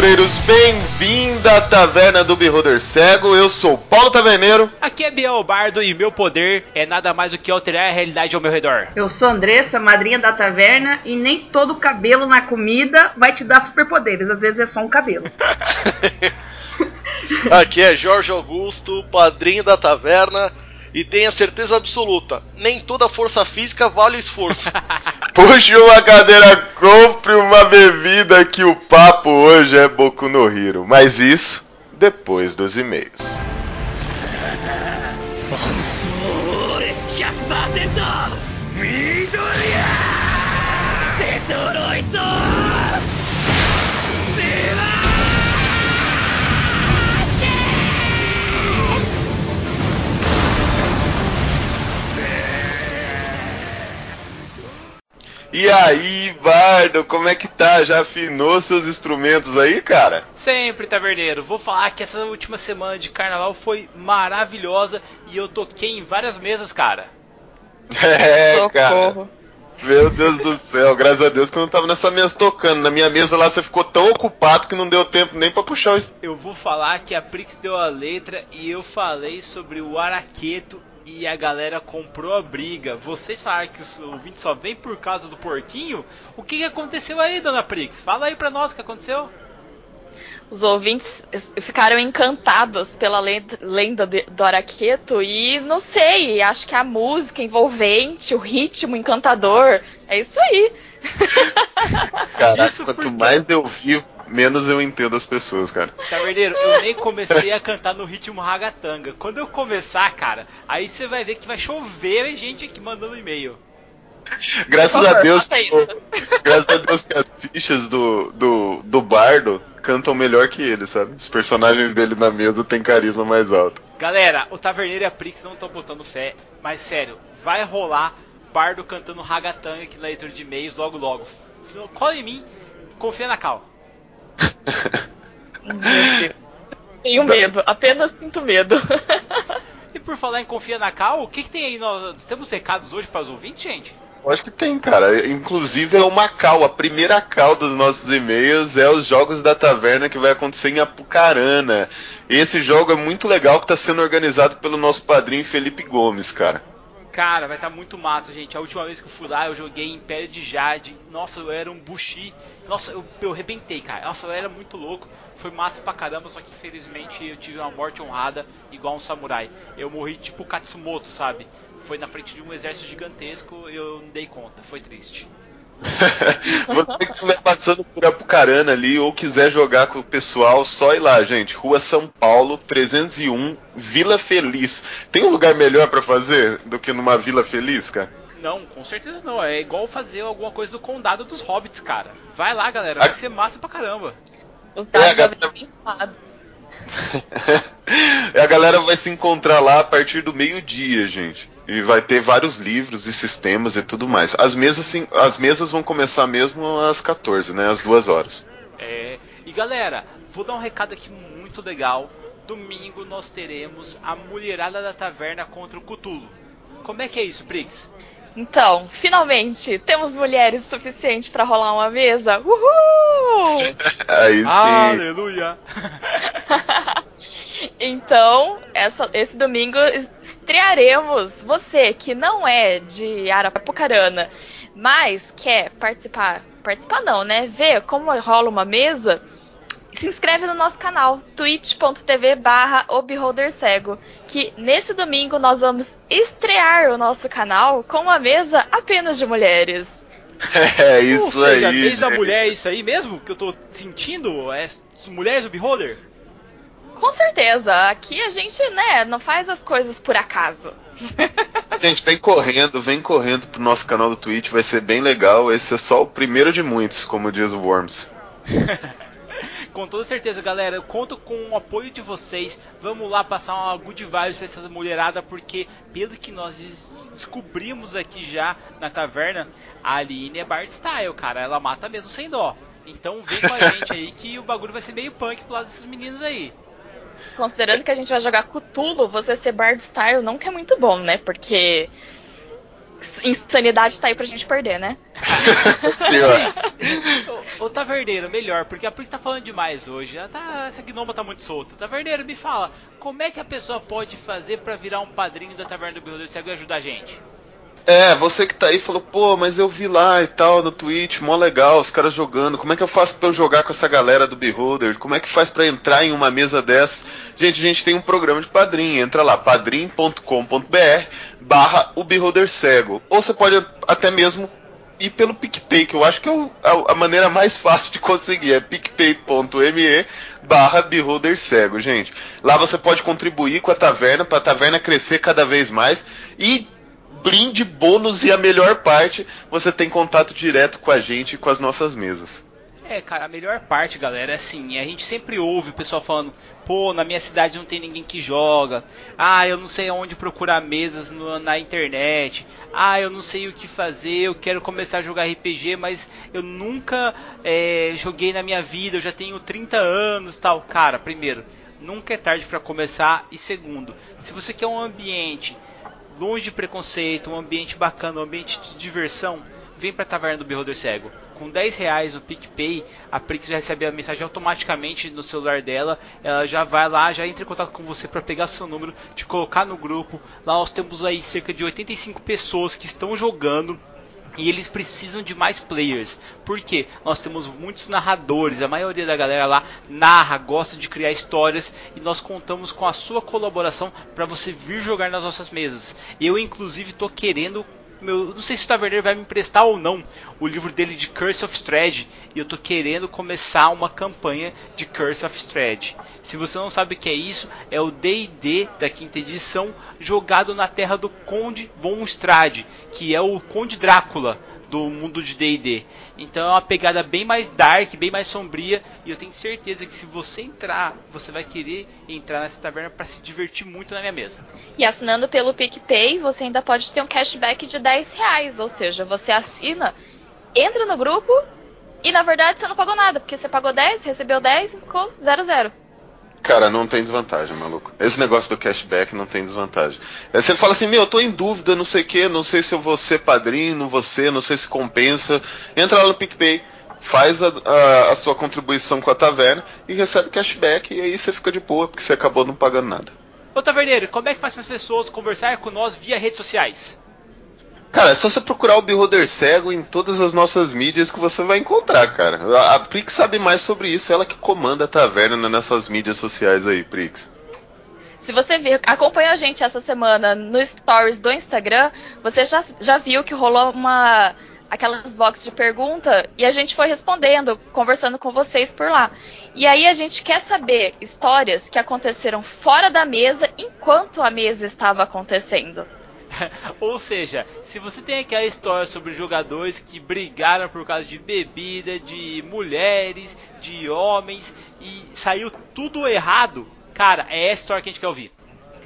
Aventureiros, bem-vindo à Taverna do Beholder Cego. Eu sou Paulo Taverneiro. Aqui é Biel Bardo e meu poder é nada mais do que alterar a realidade ao meu redor. Eu sou Andressa, madrinha da taverna, e nem todo cabelo na comida vai te dar superpoderes, às vezes é só um cabelo. Aqui é Jorge Augusto, padrinho da taverna, e tenha certeza absoluta, nem toda força física vale o esforço. Puxe uma cadeira, compre uma bebida que o papo hoje é Boku no Hiro. Mas isso depois dos e-mails. E aí, Bardo, como é que tá? Já afinou seus instrumentos aí, cara? Sempre, taverneiro. Vou falar que essa última semana de carnaval foi maravilhosa e eu toquei em várias mesas, cara. É, cara. Meu Deus do céu, graças a Deus que eu não tava nessa mesa tocando. Na minha mesa lá você ficou tão ocupado que não deu tempo nem pra puxar o. Eu vou falar que a Prix deu a letra e eu falei sobre o araqueto e a galera comprou a briga. Vocês falaram que os ouvintes só vem por causa do porquinho? O que, que aconteceu aí, dona Prix? Fala aí pra nós o que aconteceu. Os ouvintes ficaram encantados pela lenda do Araqueto e não sei, acho que a música envolvente, o ritmo encantador, é isso aí. Caraca, isso quanto porque... mais eu vivo, menos eu entendo as pessoas, cara. Taverneiro, eu nem comecei a cantar no ritmo ragatanga. Quando eu começar, cara, aí você vai ver que vai chover gente aqui mandando e-mail. Graças favor, a Deus, graças a Deus que as fichas do, do, do bardo cantam melhor que ele, sabe? Os personagens dele na mesa têm carisma mais alto. Galera, o Taverneiro e a Prix não estão botando fé, mas sério, vai rolar bardo cantando ragatanga aqui na leitura de e-mails logo logo. Cola em mim, confia na Cal. Tenho medo, apenas sinto medo. e por falar em confia na Cal, o que, que tem aí? Nós temos recados hoje para os ouvintes, gente? Acho que tem, cara. Inclusive é uma cal. A primeira cal dos nossos e-mails é os jogos da taverna que vai acontecer em Apucarana. Esse jogo é muito legal que está sendo organizado pelo nosso padrinho Felipe Gomes, cara. Cara, vai estar tá muito massa, gente. A última vez que eu fui lá, eu joguei Império de Jade. Nossa, eu era um Bushi. Nossa, eu, eu arrebentei, cara. Nossa, eu era muito louco. Foi massa pra caramba, só que infelizmente eu tive uma morte honrada igual um samurai. Eu morri tipo Katsumoto, sabe? Foi na frente de um exército gigantesco e eu não dei conta. Foi triste. Você que estiver passando por Apucarana ali ou quiser jogar com o pessoal, só ir lá, gente. Rua São Paulo, 301, Vila Feliz. Tem um lugar melhor para fazer do que numa Vila Feliz, cara? Não, com certeza não. É igual fazer alguma coisa do Condado dos Hobbits, cara. Vai lá, galera. Vai a... ser massa pra caramba. Os dados é, já vêm pensados. a galera vai se encontrar lá a partir do meio-dia, gente. E vai ter vários livros e sistemas e tudo mais. As mesas, sim, as mesas vão começar mesmo às 14, né? Às duas horas. É. E galera, vou dar um recado aqui muito legal. Domingo nós teremos a Mulherada da Taverna contra o Cutulo. Como é que é isso, Prix? Então, finalmente, temos mulheres suficientes para rolar uma mesa. Uhul! Aí sim. Aleluia! então, essa, esse domingo estrearemos. Você que não é de Arapucarana, mas quer participar, participar não, né? Ver como rola uma mesa se inscreve no nosso canal, twitch.tv barra cego, que nesse domingo nós vamos estrear o nosso canal com uma mesa apenas de mulheres. É isso Ou seja, aí. Desde a mulher é isso aí mesmo que eu tô sentindo? É mulheres do Beholder? Com certeza. Aqui a gente, né, não faz as coisas por acaso. Gente, vem correndo, vem correndo pro nosso canal do Twitch, vai ser bem legal. Esse é só o primeiro de muitos, como diz o Worms. com toda certeza, galera. Eu conto com o apoio de vocês. Vamos lá passar uma good vibes pra essa mulherada, porque pelo que nós descobrimos aqui já na taverna, a Aline é Bard Style, cara. Ela mata mesmo sem dó. Então vem com a gente aí que o bagulho vai ser meio punk pro lado desses meninos aí. Considerando que a gente vai jogar Cutulo, você ser Bard Style não que é muito bom, né? Porque insanidade tá aí pra gente perder, né? Ô, ô Taverneiro, melhor, porque a Pris tá falando demais hoje. Ela tá, essa gnoma tá muito solta. Taverneiro, me fala, como é que a pessoa pode fazer para virar um padrinho da Taverna do Beholder Cego e ajudar a gente? É, você que tá aí falou, pô, mas eu vi lá e tal no Twitch, mó legal, os caras jogando. Como é que eu faço pra eu jogar com essa galera do Beholder? Como é que faz para entrar em uma mesa dessas? Gente, a gente tem um programa de padrinho. Entra lá, padrim.com.br barra o Beholder Cego. Ou você pode até mesmo ir pelo PicPay, que eu acho que é a, a maneira mais fácil de conseguir. É picpay.me barra Beholder Cego, gente. Lá você pode contribuir com a taverna, para a taverna crescer cada vez mais. E brinde, bônus e a melhor parte, você tem contato direto com a gente e com as nossas mesas. É, cara, a melhor parte, galera, é assim, a gente sempre ouve o pessoal falando, pô, na minha cidade não tem ninguém que joga, ah, eu não sei onde procurar mesas no, na internet, ah, eu não sei o que fazer, eu quero começar a jogar RPG, mas eu nunca é, joguei na minha vida, eu já tenho 30 anos tal. Cara, primeiro, nunca é tarde para começar, e segundo, se você quer um ambiente longe de preconceito, um ambiente bacana, um ambiente de diversão, vem para a Taverna do Beholder Cego. Com 10 reais no PicPay, a Prix já recebe a mensagem automaticamente no celular dela. Ela já vai lá, já entra em contato com você para pegar seu número, te colocar no grupo. Lá nós temos aí cerca de 85 pessoas que estão jogando e eles precisam de mais players. Porque nós temos muitos narradores, a maioria da galera lá narra, gosta de criar histórias e nós contamos com a sua colaboração para você vir jogar nas nossas mesas. Eu inclusive estou querendo meu, não sei se o Taverneiro vai me emprestar ou não o livro dele de Curse of Strahd e eu tô querendo começar uma campanha de Curse of Strahd. Se você não sabe o que é isso, é o D&D da quinta edição jogado na terra do Conde von Strahd, que é o Conde Drácula do mundo de D&D. Então é uma pegada bem mais dark, bem mais sombria, e eu tenho certeza que se você entrar, você vai querer entrar nessa taverna para se divertir muito na minha mesa. E assinando pelo PicPay, você ainda pode ter um cashback de 10 reais, ou seja, você assina, entra no grupo e na verdade você não pagou nada, porque você pagou 10, recebeu 10 e ficou 00. Cara, não tem desvantagem, maluco. Esse negócio do cashback não tem desvantagem. Aí você fala assim, meu, eu tô em dúvida, não sei o que, não sei se eu vou ser padrinho, não vou ser, não sei se compensa. Entra lá no PicPay, faz a, a, a sua contribuição com a taverna e recebe cashback e aí você fica de boa, porque você acabou não pagando nada. Ô Taverneiro, como é que faz para as pessoas conversar com nós via redes sociais? Cara, é só você procurar o Beholder Cego em todas as nossas mídias que você vai encontrar, cara. A, Prix sabe mais sobre isso, ela que comanda a taverna nessas mídias sociais aí, Prix. Se você acompanha a gente essa semana no Stories do Instagram, você já, já viu que rolou uma aquelas boxes de pergunta e a gente foi respondendo, conversando com vocês por lá. E aí a gente quer saber histórias que aconteceram fora da mesa enquanto a mesa estava acontecendo. Ou seja, se você tem aquela história sobre jogadores que brigaram por causa de bebida, de mulheres, de homens e saiu tudo errado, cara, é essa história que a gente quer ouvir.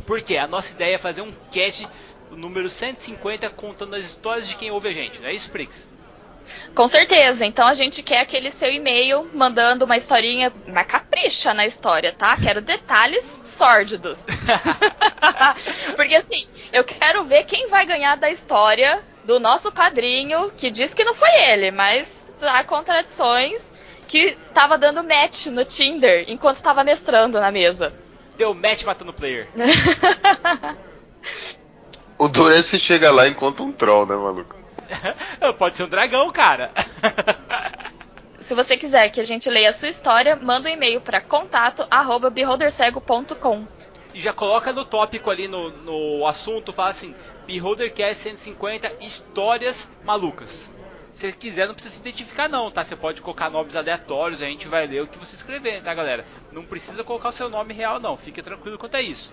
Porque a nossa ideia é fazer um cast número 150 contando as histórias de quem ouve a gente, não é isso, Prix? Com certeza. Então a gente quer aquele seu e-mail mandando uma historinha, mas capricha na história, tá? Quero detalhes sórdidos. Porque assim, eu quero ver quem vai ganhar da história do nosso padrinho, que diz que não foi ele, mas há contradições que tava dando match no Tinder enquanto estava mestrando na mesa. Deu match matando o player. o Durance chega lá enquanto um troll, né, maluco? Pode ser um dragão, cara. Se você quiser que a gente leia a sua história, manda um e-mail para contato@beholdercego.com. E já coloca no tópico ali no, no assunto, fala assim: Beholdercast 150 histórias malucas. Se quiser, não precisa se identificar não, tá? Você pode colocar nomes aleatórios, a gente vai ler o que você escrever, tá, galera? Não precisa colocar o seu nome real não, fique tranquilo quanto a isso.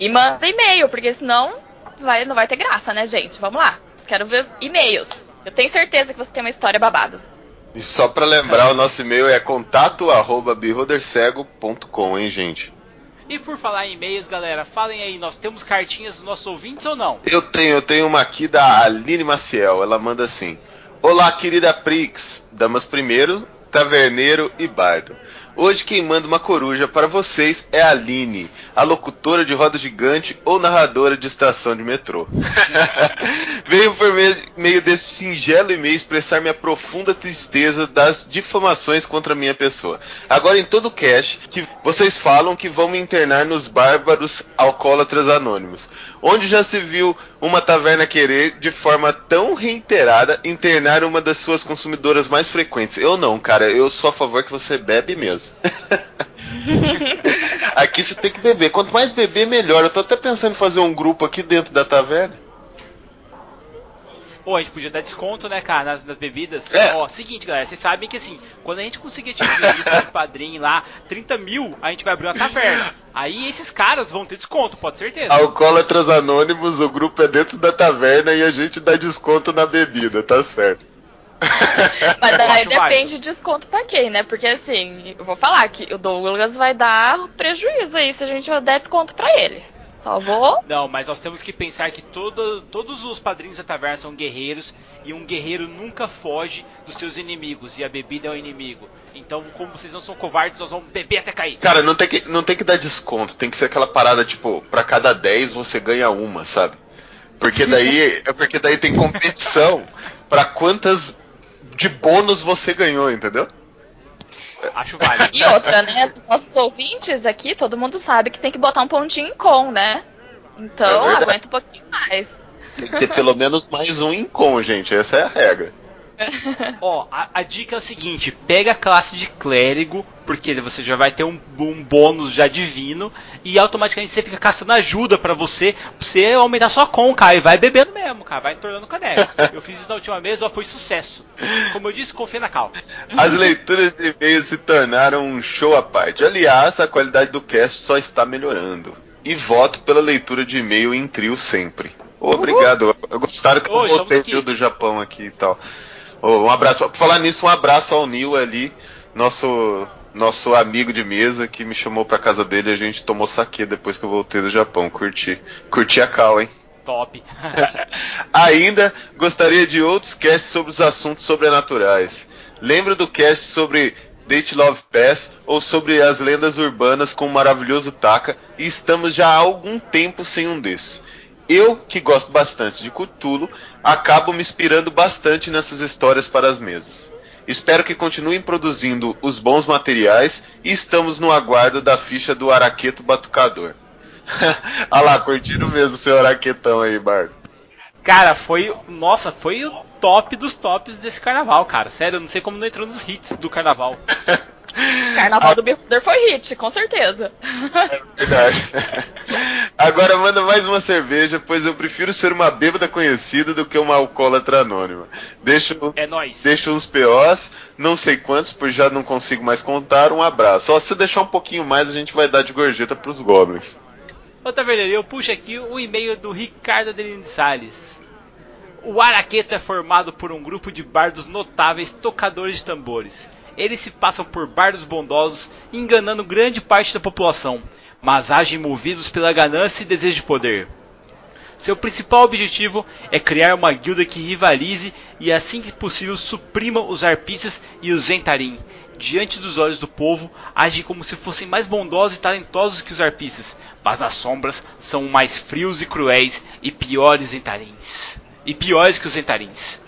E manda e-mail, porque senão vai, não vai ter graça, né, gente? Vamos lá. Quero ver e-mails. Eu tenho certeza que você tem uma história babado. E só para lembrar, o nosso e-mail é contato@beholdercego.com, hein, gente? E por falar em e-mails, galera, falem aí, nós temos cartinhas dos nossos ouvintes ou não? Eu tenho, eu tenho uma aqui da Aline Maciel. Ela manda assim: Olá, querida Prix, damas primeiro, taverneiro e bardo. Hoje quem manda uma coruja para vocês é a Aline, a locutora de roda gigante ou narradora de estação de metrô. Venho por meio deste singelo e-mail expressar minha profunda tristeza das difamações contra minha pessoa. Agora em todo o cast, que vocês falam que vão me internar nos bárbaros alcoólatras anônimos. Onde já se viu uma taverna querer, de forma tão reiterada, internar uma das suas consumidoras mais frequentes? Eu não, cara. Eu sou a favor que você bebe mesmo. aqui você tem que beber. Quanto mais beber, melhor. Eu tô até pensando em fazer um grupo aqui dentro da taverna. Pô, a gente podia dar desconto, né, cara, nas, nas bebidas. É. Ó, seguinte, galera, vocês sabem que assim, quando a gente conseguir atingir o padrinho lá, 30 mil, a gente vai abrir uma taverna. Aí esses caras vão ter desconto, pode certeza. Alcoólatras Anônimos, o grupo é dentro da taverna e a gente dá desconto na bebida, tá certo. Mas daí depende de desconto pra quem, né? Porque assim, eu vou falar que o Douglas vai dar prejuízo aí se a gente der desconto pra ele. Só vou. Não, mas nós temos que pensar que todo, todos os padrinhos da taverna são guerreiros e um guerreiro nunca foge dos seus inimigos e a bebida é o inimigo. Então, como vocês não são covardes, nós vamos beber até cair. Cara, não tem, que, não tem que dar desconto, tem que ser aquela parada, tipo, pra cada 10 você ganha uma, sabe? Porque daí, é porque daí tem competição pra quantas de bônus você ganhou, entendeu? Acho válido. E outra, né? Nossos ouvintes aqui, todo mundo sabe que tem que botar um pontinho em com, né? É Então, verdade. aguenta um pouquinho mais. Tem que ter pelo menos mais um incom, gente, essa é a regra. Ó, a, a dica é o seguinte: pega a classe de clérigo, porque você já vai ter um, um bônus já divino, e automaticamente você fica caçando ajuda pra você, pra você aumentar sua com, cara, e vai bebendo mesmo, cara, vai entornando caneca. Eu fiz isso na última vez, ó, foi sucesso. Como eu disse, confia na cal. As leituras de e-mails se tornaram um show à parte. Aliás, a qualidade do cast só está melhorando. E voto pela leitura de e-mail em trio sempre. Obrigado. Gostaram que eu estamos voltei do Japão aqui e tal. Um abraço. Por falar nisso, um abraço ao Nil ali, nosso nosso amigo de mesa que me chamou pra casa dele e a gente tomou saque depois que eu voltei do Japão. Curti. Curti a cal, hein? Top. Ainda gostaria de outros casts sobre os assuntos sobrenaturais. Lembra do cast sobre Date Love Pass ou sobre as lendas urbanas com o maravilhoso Taka e estamos já há algum tempo sem um desses. Eu, que gosto bastante de Cthulhu, acabo me inspirando bastante nessas histórias para as mesas. Espero que continuem produzindo os bons materiais e estamos no aguardo da ficha do Araqueto Batucador. ah lá, curtindo mesmo o seu Araquetão aí, Bardo. Cara, foi. Nossa, foi o top dos tops desse carnaval, cara. Sério, eu não sei como não entrou nos hits do carnaval. Carnaval do Bicuder foi hit, com certeza. Verdade. Agora manda mais uma cerveja, pois eu prefiro ser uma bêbada conhecida do que uma alcoólatra anônima. Deixo uns, É nóis. deixo uns POs, não sei quantos, pois já não consigo mais contar. Um abraço. Só se deixar um pouquinho mais, a gente vai dar de gorjeta pros goblins. Ô Taverneiro, eu puxo aqui o e-mail do Ricardo Adelino Salles. O Araqueto é formado por um grupo de bardos notáveis tocadores de tambores. Eles se passam por bardos bondosos, enganando grande parte da população, mas agem movidos pela ganância e desejo de poder. Seu principal objetivo é criar uma guilda que rivalize e, assim que possível, suprima os arpistas e os Zentarim. Diante dos olhos do povo, agem como se fossem mais bondosos e talentosos que os arpistas, mas nas sombras são mais frios e cruéis e piores Zentarins. E piores que os Zentarins.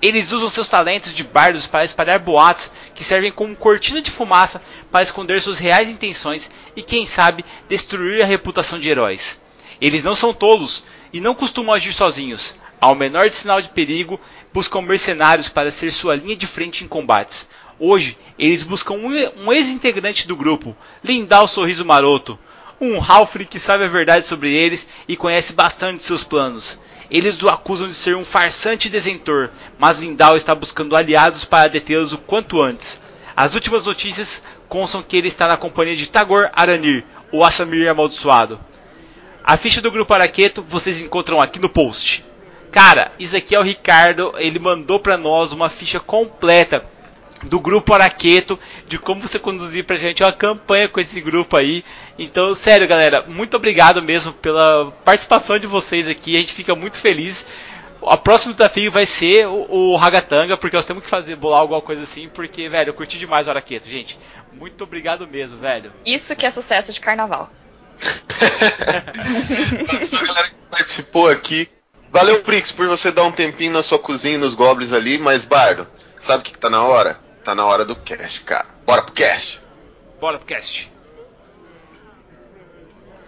Eles usam seus talentos de bardos para espalhar boatos que servem como cortina de fumaça para esconder suas reais intenções e, quem sabe, destruir a reputação de heróis. Eles não são tolos e não costumam agir sozinhos. Ao menor sinal de perigo, buscam mercenários para ser sua linha de frente em combates. Hoje, eles buscam um, ex-integrante do grupo, Lindal Sorriso Maroto, um Halfling que sabe a verdade sobre eles e conhece bastante seus planos. Eles o acusam de ser um farsante e desentor, mas Lindal está buscando aliados para detê-los o quanto antes. As últimas notícias constam que ele está na companhia de Tagor Aranir, o Assamir amaldiçoado. A ficha do grupo Araqueto vocês encontram aqui no post. Cara, isso aqui é o Ricardo, ele mandou pra nós uma ficha completa do grupo Araqueto, de como você conduzir pra gente uma campanha com esse grupo aí. Então, sério, galera, muito obrigado mesmo pela participação de vocês aqui. A gente fica muito feliz. O próximo desafio vai ser o, o Ragatanga, porque nós temos que fazer bolar alguma coisa assim, porque, velho, eu curti demais o Araqueto, gente. Muito obrigado mesmo, velho. Isso que é sucesso de carnaval. a galera que participou aqui. Valeu, Prix, por você dar um tempinho na sua cozinha nos goblins ali, mas Bardo, sabe o que, que tá na hora? Tá na hora do cast, cara. Bora pro cast! Bora pro cast.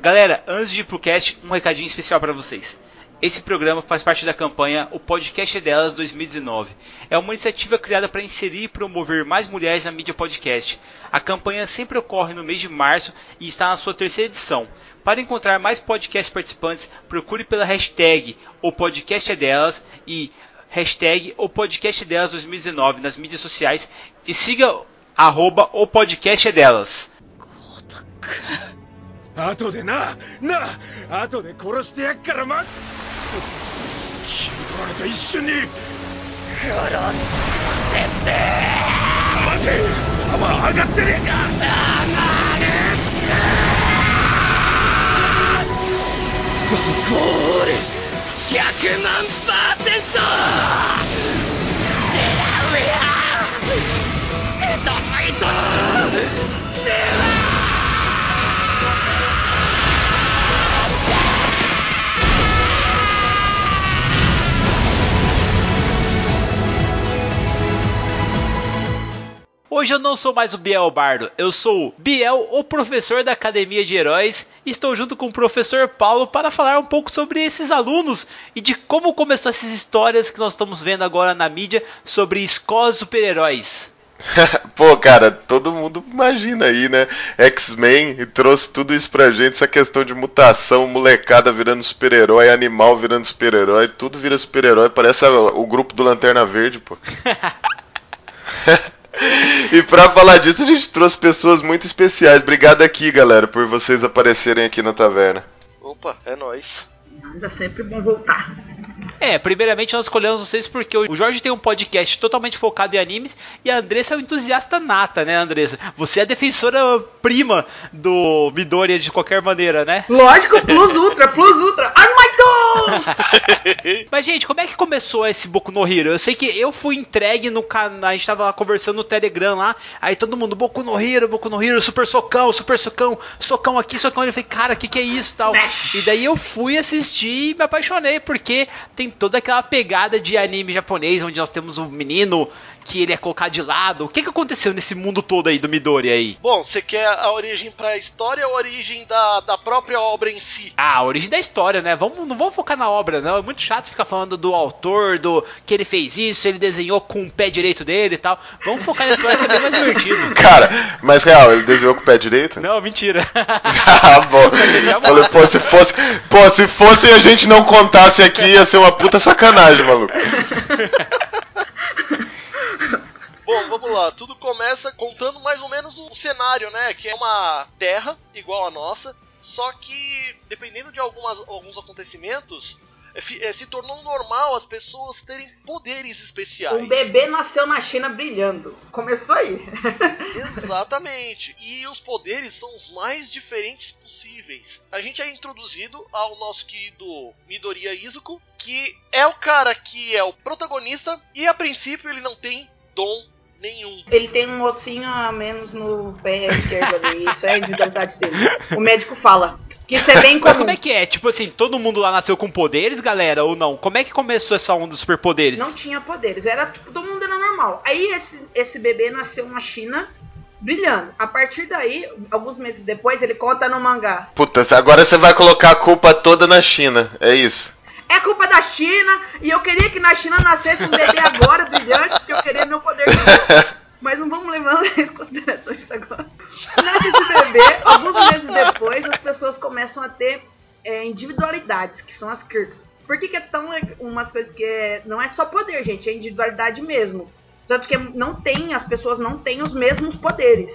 Galera, antes de ir pro cast, um recadinho especial para vocês. Esse programa faz parte da campanha O Podcast é Delas 2019. É uma iniciativa criada para inserir e promover mais mulheres na mídia podcast. A campanha sempre ocorre no mês de março e está na sua terceira edição. Para encontrar mais podcast participantes, procure pela hashtag O Podcast é Delas e hashtag O Podcast é Delas 2019 nas mídias sociais e siga arroba O Podcast é Delas. 後でななあ後で殺してやっからま君とられと一緒に殺せて待て弾上がってねえかワンコール 100万パーセントデラウェアヘドファイトデラ Hoje eu não sou mais o Biel Bardo, eu sou o Biel, o professor da Academia de Heróis, e estou junto com o professor Paulo para falar um pouco sobre esses alunos e de como começou essas histórias que nós estamos vendo agora na mídia sobre escolas super-heróis. Pô, cara, todo mundo imagina aí, né? X-Men trouxe tudo isso pra gente, essa questão de mutação, molecada virando super-herói, animal virando super-herói, tudo vira super-herói, parece o grupo do Lanterna Verde, pô. E pra falar disso, a gente trouxe pessoas muito especiais. Obrigado aqui, galera, por vocês aparecerem aqui na taverna. Opa, é nóis. Ainda sempre bom voltar. É, primeiramente nós escolhemos vocês porque o Jorge tem um podcast totalmente focado em animes e a Andressa é um entusiasta nata, né, Andressa? Você é a defensora prima do Midoriya de qualquer maneira, né? Lógico, Plus Ultra, Plus Ultra. Armageddon! Mas, gente, como é que começou esse Boku no Hero? Eu sei que eu fui entregue no canal, a gente tava lá conversando no Telegram lá, aí todo mundo, Boku no Hero, Boku no Hero, super socão, super socão, socão aqui, socão ali. Eu falei, cara, o que, que é isso e tal? E daí eu fui assistir e me apaixonei, porque tem toda aquela pegada de anime japonês, onde nós temos um menino que ele é colocado de lado. O que, que aconteceu nesse mundo todo aí do Midori aí? Bom, você quer a origem pra história ou a origem da, da própria obra em si? Ah, a origem da história, né? Vamos, não vamos focar na obra, não. É muito chato ficar falando do autor, do que ele fez isso, ele desenhou com o pé direito dele e tal. Vamos focar na história que é bem mais divertido. Cara, mas real, ele desenhou com o pé direito? Não, mentira. ah, bom. Falei, pô, se fosse. Pô, se fosse e a gente não contasse aqui, ia ser uma puta sacanagem, maluco. Bom, vamos lá. Tudo começa contando mais ou menos o cenário, né? Que é uma terra igual a nossa, só que dependendo de algumas, alguns acontecimentos, se tornou normal as pessoas terem poderes especiais. Um bebê nasceu na China brilhando. Começou aí. Exatamente. E os poderes são os mais diferentes possíveis. A gente é introduzido ao nosso querido Midoriya Izuku, que é o cara que é o protagonista e a princípio ele não tem dom nenhum. Ele tem um ossinho a menos no pé esquerdo ali. Isso é a individualidade dele. O médico fala isso é bem Mas comum. como é que é? Tipo assim, todo mundo lá nasceu com poderes, galera, ou não? Como é que começou essa onda dos superpoderes? Não tinha poderes. Era tipo, todo mundo era normal. Aí esse, esse bebê nasceu na China brilhando. A partir daí, alguns meses depois, ele conta no mangá. Puta, agora você vai colocar a culpa toda na China, é isso. É culpa da China e eu queria que na China nascesse um bebê agora brilhante, porque eu queria meu poder. Mas não vamos levar em consideração isso agora. Nasce esse bebê, alguns meses depois, as pessoas começam a ter é, individualidades, que são as Kirks. Por que, que é tão umas coisas que é, não é só poder, gente, é individualidade mesmo. Tanto que não tem, as pessoas não têm os mesmos poderes.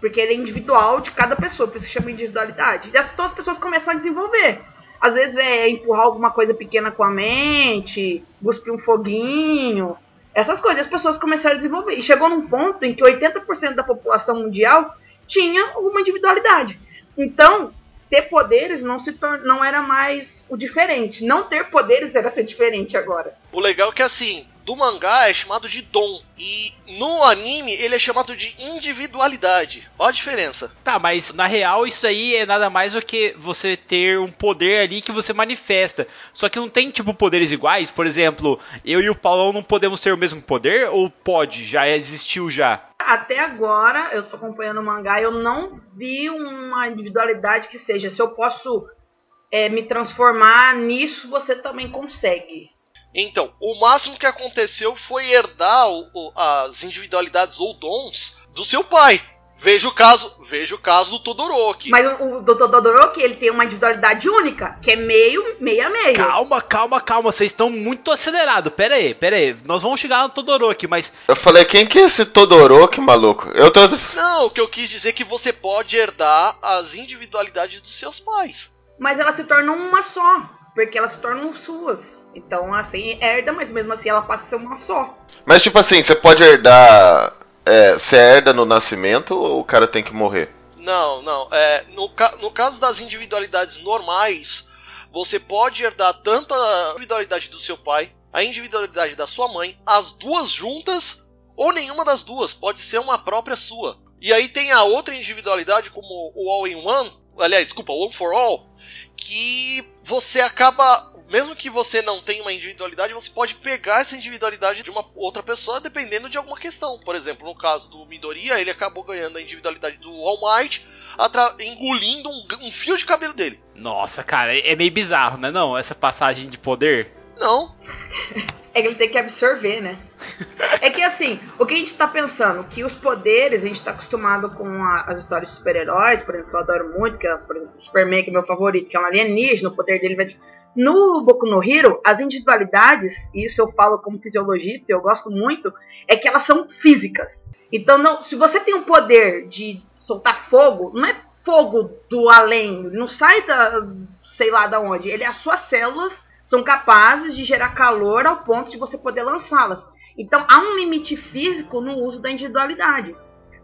Porque ele é individual de cada pessoa, por isso que chama individualidade. E as, todas as pessoas começam a desenvolver. Às vezes é empurrar alguma coisa pequena com a mente, cuspir um foguinho, essas coisas. As pessoas começaram a desenvolver. E chegou num ponto em que 80% da população mundial tinha uma individualidade. Então, ter poderes não se não era mais o diferente. Não ter poderes era ser diferente agora. O legal é que assim, do mangá é chamado de dom. E no anime ele é chamado de individualidade. Olha a diferença. Tá, mas na real isso aí é nada mais do que você ter um poder ali que você manifesta. Só que não tem tipo poderes iguais. Por exemplo, eu e o Paulão não podemos ter o mesmo poder? Ou pode? Já existiu já? Até agora, eu tô acompanhando o mangá, eu não vi uma individualidade que seja. Se eu posso é, me transformar nisso, você também consegue. Então, o máximo que aconteceu foi herdar o- o- as individualidades ou dons do seu pai. Veja o caso, veja o caso do Todoroki. Mas o, o Dr. Todoroki, ele tem uma individualidade única, que é meio, meio a meio. Calma, calma, calma. Vocês estão muito acelerados. Pera aí, pera aí. Nós vamos chegar no Todoroki, mas Eu falei, quem que é esse Todoroki, maluco? Eu tô. Não, o que eu quis dizer é que você pode herdar as individualidades dos seus pais. Mas elas se tornam uma só, porque elas se tornam suas. Então, assim, herda, mas mesmo assim ela passa a ser uma só. Mas tipo assim, você pode herdar. É, você herda no nascimento ou o cara tem que morrer? Não, não. É, no, no caso das individualidades normais, você pode herdar tanto a individualidade do seu pai, a individualidade da sua mãe, as duas juntas, ou nenhuma das duas. Pode ser uma própria sua. E aí tem a outra individualidade, como o All-in-One, aliás, desculpa, One for All, que você acaba, mesmo que você não tenha uma individualidade, você pode pegar essa individualidade de uma outra pessoa dependendo de alguma questão. Por exemplo, no caso do Midoriya, ele acabou ganhando a individualidade do All Might, atra- engolindo um, um fio de cabelo dele. Nossa, cara, é meio bizarro, né? Não, essa passagem de poder. Não, É que ele tem que absorver, né? É que assim, o que a gente tá pensando, que os poderes, a gente tá acostumado com a- as histórias de super-heróis, por exemplo, eu adoro muito, que é, por exemplo, o Superman, que é meu favorito, que é um alienígena, o poder dele vai. No Boku no Hero, as individualidades, e isso eu falo como fisiologista, eu gosto muito, é que elas são físicas. Então, não, se você tem o poder de soltar fogo, não é fogo do além, não sai da, sei lá da onde, ele as suas células são capazes de gerar calor ao ponto de você poder lançá-las. Então há um limite físico no uso da individualidade,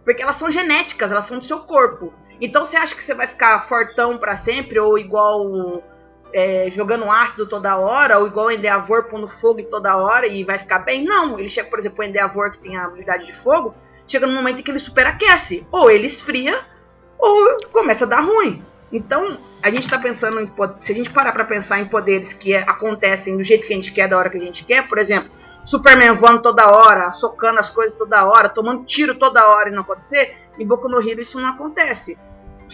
porque elas são genéticas, elas são do seu corpo. Então você acha que você vai ficar fortão pra sempre ou igual é, jogando ácido toda hora ou igual o Endeavor pondo fogo toda hora e vai ficar bem? Não, ele chega, por exemplo, o Endeavor que tem a habilidade de fogo, chega num momento em que ele superaquece, ou ele esfria ou começa a dar ruim. Então, a gente tá pensando em se a gente parar pra pensar em poderes que é- acontecem do jeito que a gente quer, da hora que a gente quer, por exemplo, Superman voando toda hora, socando as coisas toda hora, tomando tiro toda hora e não acontecer, em Boku no Hero isso não acontece.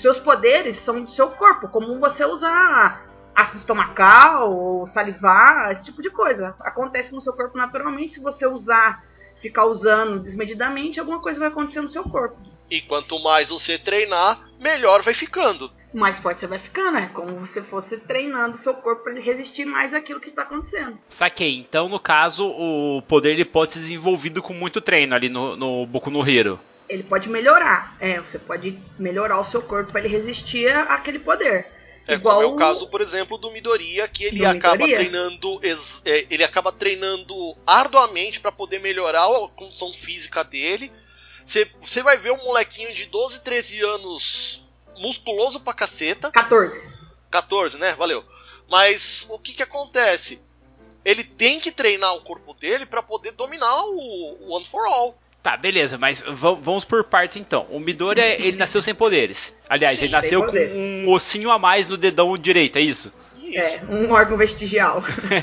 Seus poderes são do seu corpo, como você usar ácido estomacal ou salivar, esse tipo de coisa. Acontece no seu corpo naturalmente, se você usar, ficar usando desmedidamente, alguma coisa vai acontecer no seu corpo. E quanto mais você treinar, melhor vai ficando. mais forte você vai ficando, é como se você fosse treinando o seu corpo para ele resistir mais àquilo que está acontecendo. Saquei. Então, no caso, o poder ele pode ser desenvolvido com muito treino ali no, no Boku no Hero. Ele pode melhorar, é, você pode melhorar o seu corpo para ele resistir àquele poder. É como é o caso, por exemplo, do Midoriya, que ele Do acaba Midoriya? treinando, é, ele acaba treinando arduamente para poder melhorar a condição física dele. Você vai ver um molequinho de 12, 13 anos musculoso pra caceta, 14. 14, né? Valeu. Mas o que que acontece? Ele tem que treinar o corpo dele para poder dominar o One for All. Tá, beleza, mas va- vamos por partes então. O Midoriya, ele nasceu sem poderes. Aliás, Sim, ele nasceu com um ossinho a mais no dedão direito, é isso? Isso. É, um órgão vestigial.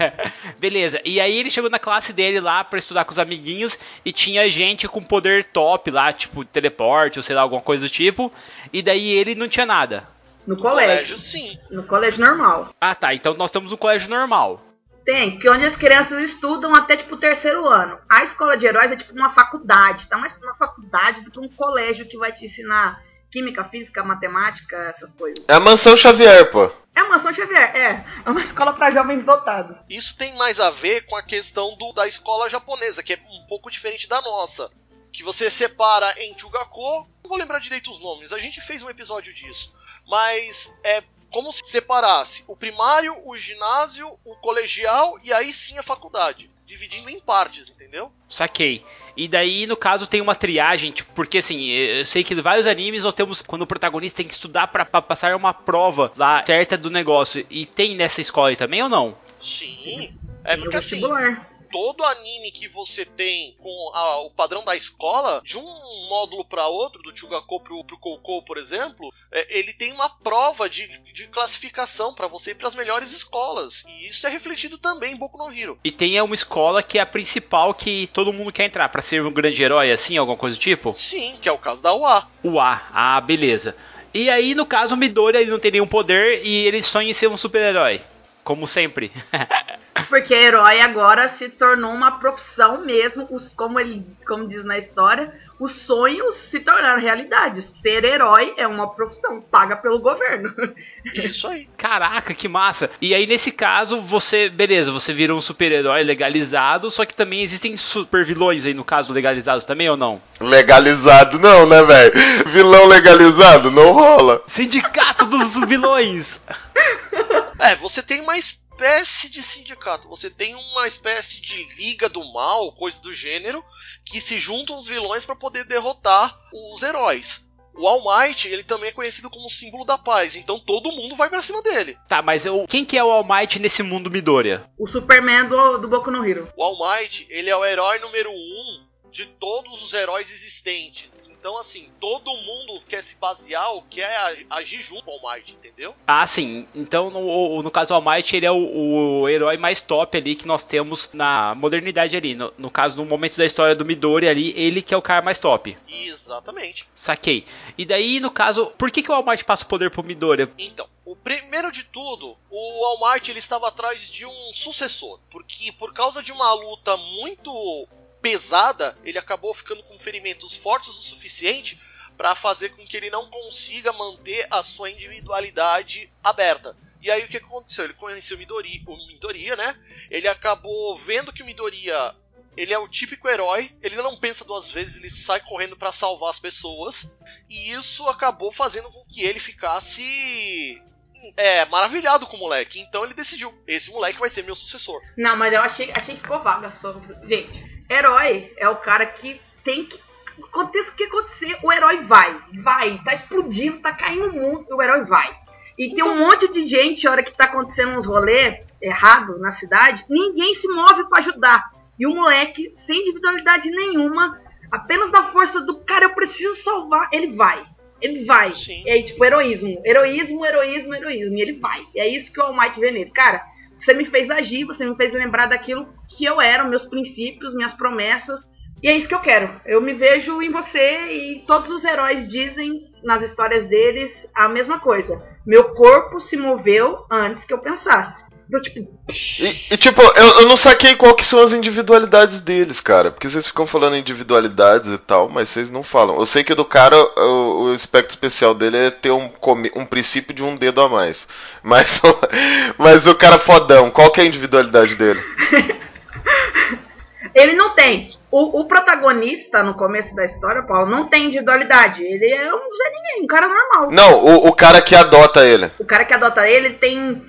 Beleza, e aí ele chegou na classe dele lá pra estudar com os amiguinhos e tinha gente com poder top lá, tipo teleporte ou sei lá, alguma coisa do tipo, e daí ele não tinha nada. No No colégio. colégio, sim. No colégio normal. Ah tá, então nós estamos no colégio normal. Tem, porque onde as crianças estudam até tipo o terceiro ano. A escola de heróis é tipo uma faculdade, tá mais uma faculdade do que um colégio que vai te ensinar química, física, matemática, essas coisas. É a mansão Xavier, pô. É uma São Xavier, é. É uma escola para jovens dotados. Isso tem mais a ver com a questão do- da escola japonesa, que é um pouco diferente da nossa. Que você separa em Chugako, não vou lembrar direito os nomes, a gente fez um episódio disso. Mas é como se separasse o primário, o ginásio, o colegial e aí sim a faculdade. dividindo em partes, entendeu? Saquei. E daí, no caso, tem uma triagem, tipo, porque assim, eu sei que em vários animes nós temos quando o protagonista tem que estudar pra, pra passar uma prova lá certa do negócio. E tem nessa escola aí também ou não? Sim. É porque assim. Todo anime que você tem com a- o padrão da escola, de um módulo para outro, do Chugako pro, pro Koukou, por exemplo, é, ele tem uma prova de, de classificação para você ir para as melhores escolas. E isso é refletido também em Boku no Hero. E tem uma escola que é a principal que todo mundo quer entrar pra ser um grande herói, assim, alguma coisa do tipo? Sim, que é o caso da UA. O A. Ah, beleza. E aí, no caso, o Midori ele não tem nenhum poder e ele sonha em ser um super-herói. Como sempre. Porque herói agora se tornou uma profissão mesmo, os, como ele, como diz na história, os sonhos se tornaram realidade. Ser herói é uma profissão paga pelo governo. Isso aí. Caraca, que massa! E aí, nesse caso, você, beleza, você vira um super-herói legalizado, só que também existem super vilões aí, no caso, legalizados também ou não? Legalizado não, né, velho? Vilão legalizado não rola. Sindicato dos vilões! É, você tem uma espécie de sindicato, você tem uma espécie de liga do mal, coisa do gênero, que se juntam os vilões para poder derrotar os heróis. O All Might, ele também é conhecido como símbolo da paz, então todo mundo vai pra cima dele. Tá, mas eu, quem que é o All Might nesse mundo Midoriya? o Superman do, do Boku no Hero. O All Might, ele é o herói número um de todos os heróis existentes. Então, assim, todo mundo quer se basear ou quer agir junto com o Might, entendeu? Ah, sim. Então, no, no caso, o Might, ele é o, o herói mais top ali que nós temos na modernidade ali. No, no caso, no momento da história do Midori ali, ele que é o cara mais top. Exatamente. Saquei. E daí, no caso, por que, que o All Might passa o poder pro Midori? Então, o primeiro de tudo, o All Might ele estava atrás de um sucessor, porque por causa de uma luta muito pesada, ele acabou ficando com ferimentos fortes o suficiente para fazer com que ele não consiga manter a sua individualidade aberta. E aí o que aconteceu? Ele conheceu o Midori, o Midoriya, né? Ele acabou vendo que o Midoriya ele é o típico herói, ele não pensa duas vezes, ele sai correndo para salvar as pessoas. E isso acabou fazendo com que ele ficasse é, maravilhado com o moleque. Então ele decidiu: esse moleque vai ser meu sucessor. Não, mas eu achei, achei que ficou vaga só. Gente, herói é o cara que tem que. Aconteça o que acontecer, o herói vai. Vai. Tá explodindo, tá caindo o mundo, o herói vai. E tem um monte de gente, a hora que tá acontecendo uns rolê errado na cidade, ninguém se move pra ajudar. E o moleque, sem individualidade nenhuma, apenas da força do cara, eu preciso salvar, ele vai. Ele vai. Sim. E aí, tipo, heroísmo. Heroísmo, heroísmo, heroísmo. E ele vai. E é isso que o All Might vê nele. Cara, você me fez agir, você me fez lembrar daquilo que eu era, meus princípios, minhas promessas. E é isso que eu quero. Eu me vejo em você e todos os heróis dizem nas histórias deles a mesma coisa. Meu corpo se moveu antes que eu pensasse. Então, tipo, E, e, tipo, eu, eu não saquei qual que são as individualidades deles, cara. Porque vocês ficam falando individualidades e tal, mas vocês não falam. Eu sei que do cara, o, o espectro especial dele é ter um, um princípio de um dedo a mais. Mas, mas o cara fodão, qual que é a individualidade dele? ele não tem. O, o protagonista no começo da história, Paulo, não tem individualidade. Ele é um Zé Ninguém, um cara normal. Não, o, o cara que adota ele. O cara que adota ele tem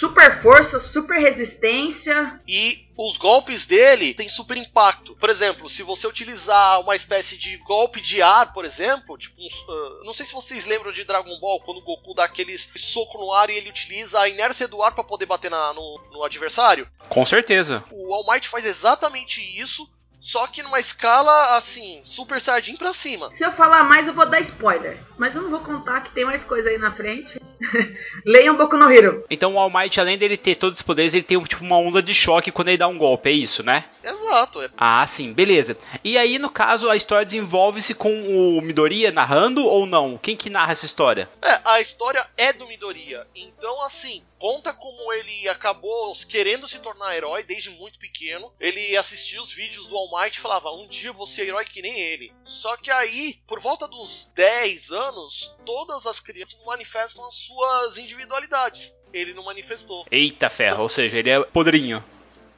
super força, super resistência. E os golpes dele têm super impacto. Por exemplo, se você utilizar uma espécie de golpe de ar, por exemplo, tipo, uns, ah, não sei se vocês lembram de Dragon Ball, quando o Goku dá aquele soco no ar e ele utiliza a inércia do ar para poder bater na- no, no adversário. Com certeza. O All Might faz exatamente isso, só que numa escala assim, Super Saiyajin pra cima. Se eu falar mais, eu vou dar spoiler. Mas eu não vou contar que tem mais coisa aí na frente. Leiam Boku no Hero. Então o All Might, além dele ter todos os poderes, ele tem tipo uma onda de choque quando ele dá um golpe, é isso, né? Exato. é- Ah, sim, beleza. E aí, no caso, a história desenvolve-se com o Midoriya narrando ou não? Quem que narra essa história? É, a história é do Midoriya. Então, assim, conta como ele acabou querendo se tornar herói desde muito pequeno. Ele assistia os vídeos do All Might e falava: Um dia eu vou ser herói que nem ele. Só que aí, por volta dos 10 anos, todas as crianças manifestam as suas individualidades. Ele não manifestou. Eita ferro, ou seja, ele é podrinho.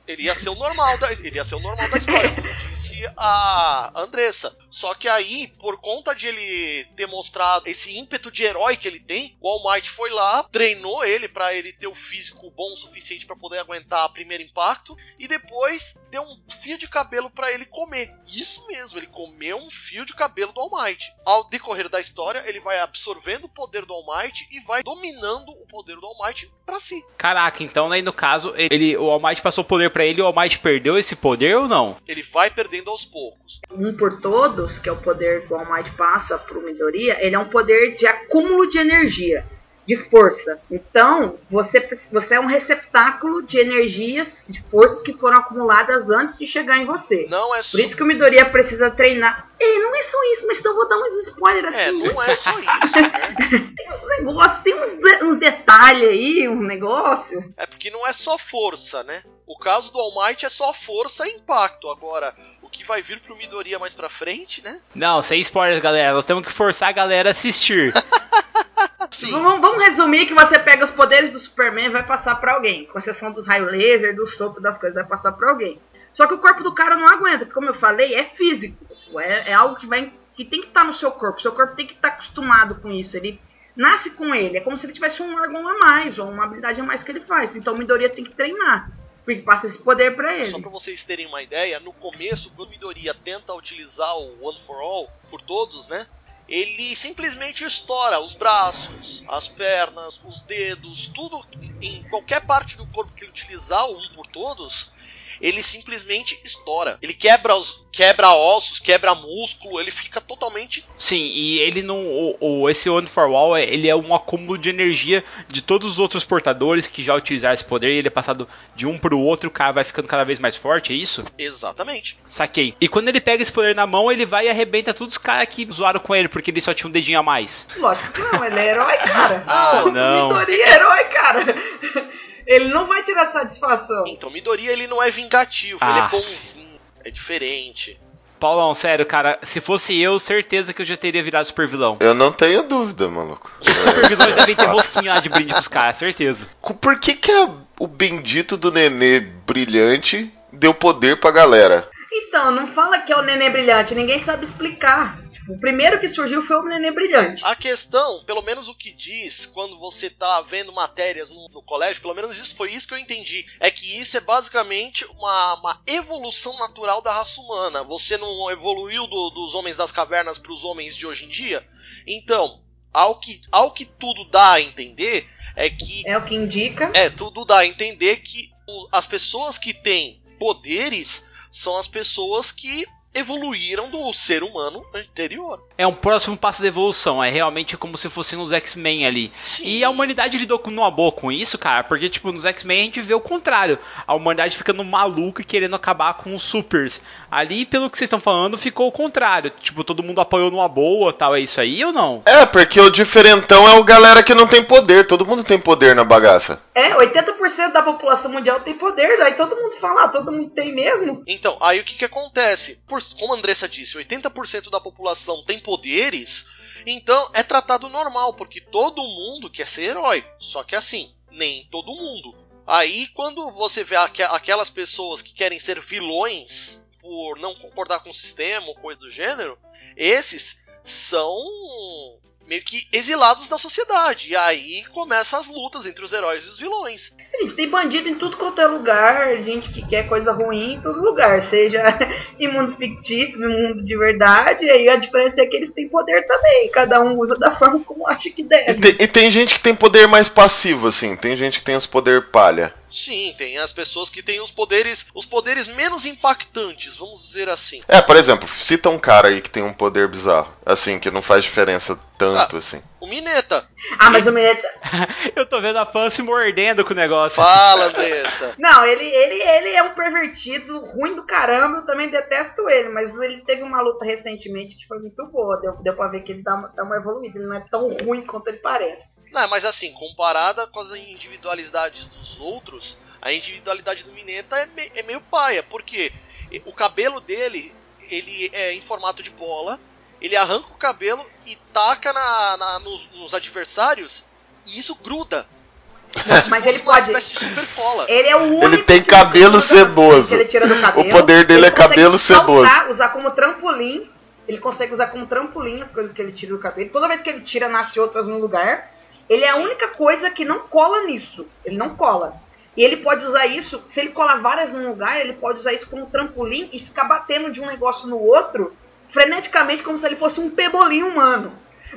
Ele ia ser o normal da, ele ia ser o normal da história, como disse a Andressa. Só que aí, por conta de ele ter mostrado esse ímpeto de herói que ele tem, o All Might foi lá, treinou ele para ele ter o físico bom o suficiente para poder aguentar o primeiro impacto e depois deu um fio de cabelo para ele comer. Isso mesmo, ele comeu um fio de cabelo do All Might. Ao decorrer da história, ele vai absorvendo o poder do All Might e vai dominando o poder do All Might para si. Caraca, então aí no caso, ele, o All Might passou o poder pra ele o All Might perdeu esse poder ou não? Ele vai perdendo aos poucos. Um por todos, que é o poder que o All Might passa pro Midoriya, ele é um poder de acúmulo de energia, de força. Então, você, você é um receptáculo de energias, de forças que foram acumuladas antes de chegar em você. Não é Por só isso que o Midoriya precisa treinar. Ei, não é só isso, mas então vou dar uns spoilers É, assim. não é só isso, né? Tem uns negócios, tem uns detalhes aí, um negócio. É porque não é só força, né? O caso do All Might é só força e impacto. Agora, o que vai vir pro Midoriya mais pra frente, né? Não, sem spoilers, galera. Nós temos que forçar a galera a assistir. Sim. Vamos, vamos resumir que você pega os poderes do Superman e vai passar pra alguém. Com exceção dos raios laser, do sopro das coisas, vai passar pra alguém. Só que o corpo do cara não aguenta, porque como eu falei, é físico. É, é algo que vai que tem que estar no seu corpo. Seu corpo tem que estar acostumado com isso. Ele nasce com ele. É como se ele tivesse um órgão a mais, ou uma habilidade a mais que ele faz. Então o Midoriya tem que treinar. Porque passa esse poder pra ele. Só pra vocês terem uma ideia, no começo, quando o Midoriya tenta utilizar o One for All por todos, né? Ele simplesmente estoura os braços, as pernas, os dedos, tudo em qualquer parte do corpo que ele utilizar um por todos, ele simplesmente estoura. Ele quebra os quebra ossos, quebra músculo, ele fica totalmente Sim, e ele não. O, o- esse One for All, é- ele é um acúmulo de energia de todos os outros portadores que já utilizaram esse poder e ele é passado de um pro outro, o cara vai ficando cada vez mais forte, é isso? exatamente. Saquei. E quando ele pega esse poder na mão, ele vai e arrebenta todos os caras que zoaram com ele, porque ele só tinha um dedinho a mais. Lógico que não, ele é herói, cara. Ah, o não. Midoriya é herói, cara. Ele não vai tirar satisfação. Então, Midoriya ele não é vingativo, ele Ah. é bonzinho, é diferente. Paulão, sério, cara, se fosse eu, certeza que eu já teria virado super vilão. Eu não tenho dúvida, maluco. Super vilões devem ter rosquinha lá de brinde pros caras, certeza. Por que, que a- o bendito do nenê brilhante deu poder pra galera? Então, não fala que é o nenê brilhante, ninguém sabe explicar. Tipo, o primeiro que surgiu foi o nenê brilhante. A questão, pelo menos o que diz quando você tá vendo matérias no, no colégio, pelo menos isso foi isso que eu entendi, é que isso é basicamente uma, uma evolução natural da raça humana. Você não evoluiu do- dos homens das cavernas para os homens de hoje em dia? Então, ao que, ao que tudo dá a entender é que É o que indica. é, tudo dá a entender que o- as pessoas que têm poderes são as pessoas que evoluíram do ser humano anterior. É um próximo passo da evolução, é realmente como se fossem os X-Men ali. Sim. E a humanidade lidou com numa boa com isso, cara, porque, tipo, nos X-Men a gente vê o contrário. A humanidade ficando maluca e querendo acabar com os supers. Ali, pelo que vocês estão falando, ficou o contrário. Tipo, todo mundo apoiou numa boa tal, é isso aí ou não? É, porque o diferentão é o galera que não tem poder. Todo mundo tem poder na bagaça. É, 80% da população mundial tem poder, aí todo mundo fala, ah, todo mundo tem mesmo. Então, aí o que, que acontece? Por- como a Andressa disse, 80% da população tem poderes, então é tratado normal, porque todo mundo quer ser herói. Só que assim, nem todo mundo. Aí quando você vê aque- aquelas pessoas que querem ser vilões por não concordar com o sistema ou coisa do gênero, esses são meio que exilados da sociedade. E aí começam as lutas entre os heróis e os vilões. Gente, tem bandido em tudo quanto é lugar, gente que quer coisa ruim em todo lugar, seja em mundo fictício, no mundo de verdade, aí a diferença é que eles têm poder também, cada um usa da forma como acha que E deve. tem, e tem gente que tem poder mais passivo, assim. Tem gente que tem os poder palha. Sim, tem as pessoas que têm os poderes, os poderes menos impactantes, vamos dizer assim. É, por exemplo, cita um cara aí que tem um poder bizarro. Assim, que não faz diferença tanto, assim. O Mineta. Ah, mas o Mineta. Eu tô vendo a fã se mordendo com o negócio. Fala, Andressa. Não, ele, ele, ele é um pervertido, ruim do caramba, eu também detesto ele, mas ele teve uma luta recentemente que foi muito boa, deu, deu pra ver que ele dá uma, dá uma evoluída, ele não é tão ruim quanto ele parece. Não, mas assim, comparada com as individualidades dos outros, a individualidade do Mineta é, me- é meio paia, porque o cabelo dele, ele é em formato de bola, ele arranca o cabelo e taca na, na- nos, nos adversários, e isso gruda. Não, mas ele uma pode. espécie de super cola. Ele é o único. Ele tem cabelo ceboso. que Ele tira do cabelo. O poder dele Ele é cabelo ceboso. saltar, usar como trampolim. Ele consegue usar como trampolim as coisas que ele tira do cabelo. Toda vez que ele tira, nasce outras no lugar. Ele é a única coisa que não cola nisso. Ele não cola. E ele pode usar isso, se ele colar várias num lugar, ele pode usar isso como trampolim e ficar batendo de um negócio no outro, freneticamente, como se ele fosse um pebolim humano.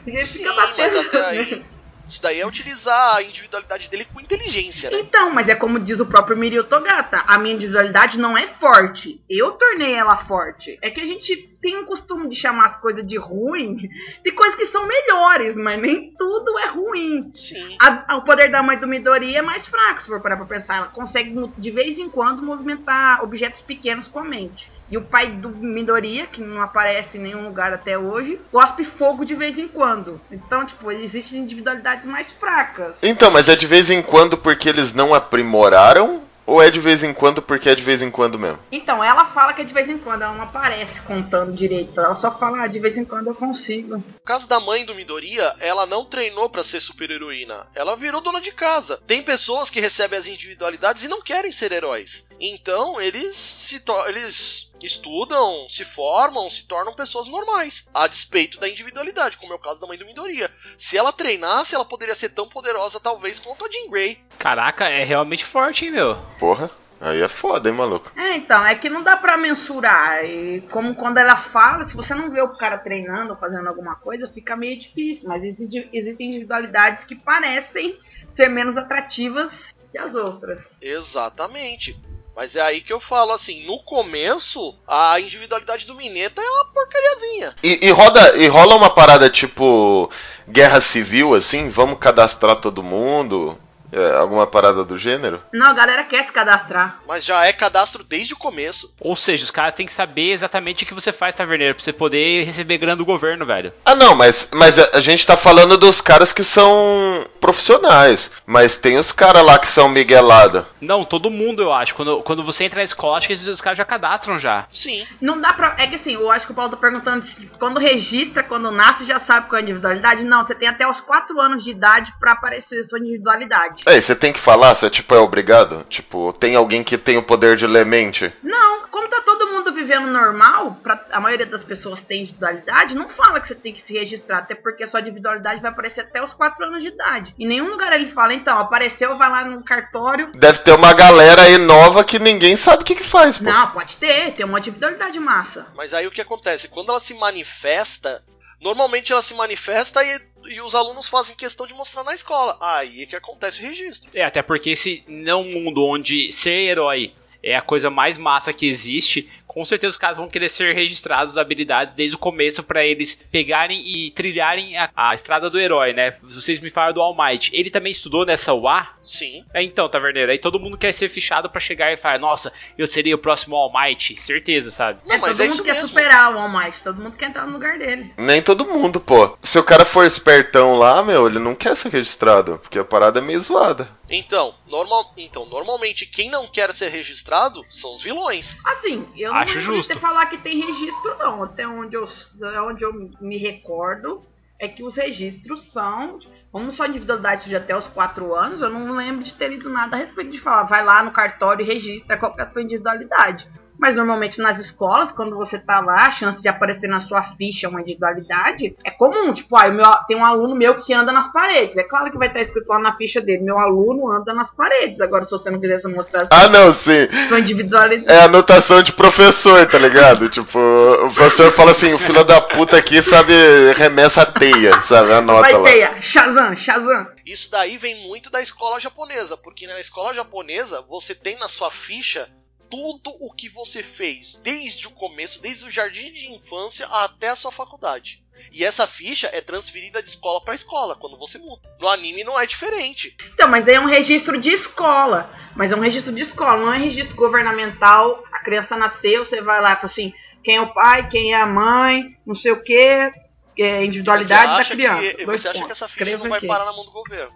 E ele Sim, fica mas batendo. até aí. Isso daí é utilizar a individualidade dele com inteligência, né? Então, mas é como diz o próprio Mirio Togata, a minha individualidade não é forte. Eu tornei ela forte. É que a gente tem um costume de chamar as coisas de ruim. Tem coisas que são melhores, mas nem tudo é ruim. Sim. A- a- o poder da mãe do Midori é mais fraco, se for parar pra pensar. Ela consegue, de vez em quando, movimentar objetos pequenos com a mente. E o pai do Midoriya, que não aparece em nenhum lugar até hoje, cospe fogo de vez em quando. Então, tipo, existem individualidades mais fracas. Então, mas é de vez em quando porque eles não aprimoraram? Ou é de vez em quando porque é de vez em quando mesmo? Então, ela fala que é de vez em quando, ela não aparece contando direito. Ela só fala, ah, de vez em quando eu consigo. No caso da mãe do Midoriya, ela não treinou pra ser super heroína. Ela virou dona de casa. Tem pessoas que recebem as individualidades e não querem ser heróis. Então, eles se eles estudam, se formam, se tornam pessoas normais, a despeito da individualidade, como é o caso da mãe do Midoriya. Se ela treinasse, ela poderia ser tão poderosa talvez quanto a Jean Grey. Caraca, é realmente forte, hein, meu? Porra, aí é foda, hein, maluco? É, então, é que não dá pra mensurar. E como quando ela fala, se você não vê o cara treinando ou fazendo alguma coisa, fica meio difícil. Mas existe- existem individualidades que parecem ser menos atrativas que as outras. Exatamente. Mas é aí que eu falo assim, no começo, a individualidade do Mineta é uma porcariazinha. E, e roda, e rola uma parada tipo guerra civil, assim? Vamos cadastrar todo mundo? É, alguma parada do gênero? Não, a galera quer se cadastrar. Mas já é cadastro desde o começo. Ou seja, os caras têm que saber exatamente o que você faz, taverneiro, pra você poder receber grana do governo, velho. Ah, não, mas, mas a, a gente tá falando dos caras que são profissionais. Mas tem os caras lá que são miguelada. Não, todo mundo, eu acho. Quando, quando você entra na escola, acho que esses os caras já cadastram já. Sim. Não dá pra. É que assim, eu acho que o Paulo tá perguntando se quando registra, quando nasce, já sabe qual é a individualidade. Não, você tem até os 4 anos de idade pra aparecer sua individualidade. É, você tem que falar, você tipo é obrigado? Tipo, tem alguém que tem o poder de ler mente? Não, como tá todo mundo vivendo normal, pra, a maioria das pessoas tem individualidade, não fala que você tem que se registrar, até porque a sua individualidade vai aparecer até os 4 anos de idade. Em nenhum lugar ele fala, então, apareceu, vai lá no cartório. Deve ter uma galera aí nova que ninguém sabe o que, que faz, pô. Não, pode ter, tem uma individualidade massa. Mas aí o que acontece? Quando ela se manifesta, normalmente ela se manifesta e, e os alunos fazem questão de mostrar na escola. Aí é que acontece o registro. É, até porque se não um mundo onde ser herói é a coisa mais massa que existe, com certeza os caras vão querer ser registrados as habilidades desde o começo pra eles pegarem e trilharem a, a estrada do herói, né? Vocês me falaram do All Might. Ele também estudou nessa UA? Sim. É, então, Taverneiro, aí todo mundo quer ser fichado pra chegar e falar, nossa, eu seria o próximo All Might, certeza, sabe? Não, é, mas todo é mundo isso quer mesmo. superar o All Might, todo mundo quer entrar no lugar dele. Nem todo mundo, pô. Se o cara for espertão lá, meu, ele não quer ser registrado, porque a parada é meio zoada. Então, normal, então, normalmente quem não quer ser registrado são os vilões. Assim, eu não Acho justo. ter falar que tem registro, não. Até onde eu, até onde eu me recordo é que os registros são. Como só individualidade de até os 4 anos, eu não lembro de ter lido nada a respeito de falar, vai lá no cartório e registra qual é a sua individualidade. Mas normalmente nas escolas, quando você tá lá, a chance de aparecer na sua ficha uma individualidade é comum. Tipo, ah, meu, tem um aluno meu que anda nas paredes. É claro que vai estar escrito lá na ficha dele, meu aluno anda nas paredes. Agora, se você não quisesse mostrar Ah, não, sim. sua individualidade. É anotação de professor, tá ligado? tipo, o professor fala assim, o filho da puta aqui sabe remessa a teia, sabe? Anota Vai lá. ter, Shazam, Shazam. Isso daí vem muito da escola japonesa, porque na escola japonesa você tem na sua ficha tudo o que você fez, desde o começo, desde o jardim de infância até a sua faculdade. E essa ficha é transferida de escola para escola quando você muda. No anime não é diferente. Então, mas aí é um registro de escola. Mas é um registro de escola, não é registro governamental. A criança nasceu, você vai lá e fala assim, quem é o pai, quem é a mãe, não sei o que, é individualidade você da criança. Que, você acha que essa ficha não vai parar na mão do governo?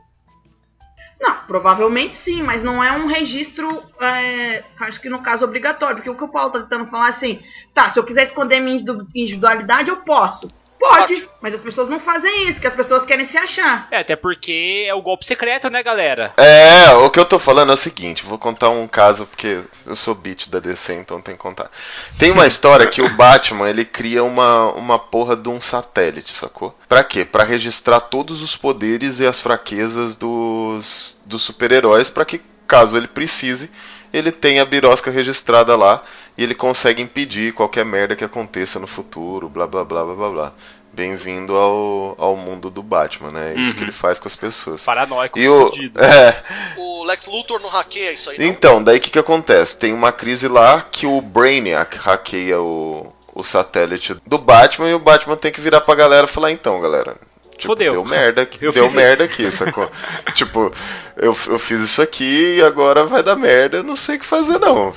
Não, provavelmente sim, mas não é um registro, é, acho que no caso obrigatório, porque o que o Paulo tá tentando falar é assim, tá, se eu quiser esconder minha individu- individualidade, eu posso. Pode, mas as pessoas não fazem isso, que as pessoas querem se achar. É, até porque é o golpe secreto, né, galera? É, o que eu tô falando é o seguinte, vou contar um caso, porque eu sou beat da DC, então tem que contar. Tem uma história que o Batman, ele cria uma, uma porra de um satélite, sacou? Pra quê? Pra registrar todos os poderes e as fraquezas dos, dos super-heróis, pra que, caso ele precise, ele tenha a birosca registrada lá e ele consegue impedir qualquer merda que aconteça no futuro, blá blá blá blá blá blá. Bem-vindo ao, ao mundo do Batman, né? É isso Uhum. que ele faz com as pessoas. Paranoico, E o, é, O Lex Luthor não hackeia isso aí, não? então, daí o que, que acontece? Tem uma crise lá que o Brainiac hackeia o, o satélite do Batman e o Batman tem que virar pra galera e falar, então, galera. Tipo, Fodeu. deu merda aqui, Eu deu fiz merda aqui, sacou? tipo, eu, eu fiz isso aqui e agora vai dar merda, eu não sei o que fazer não.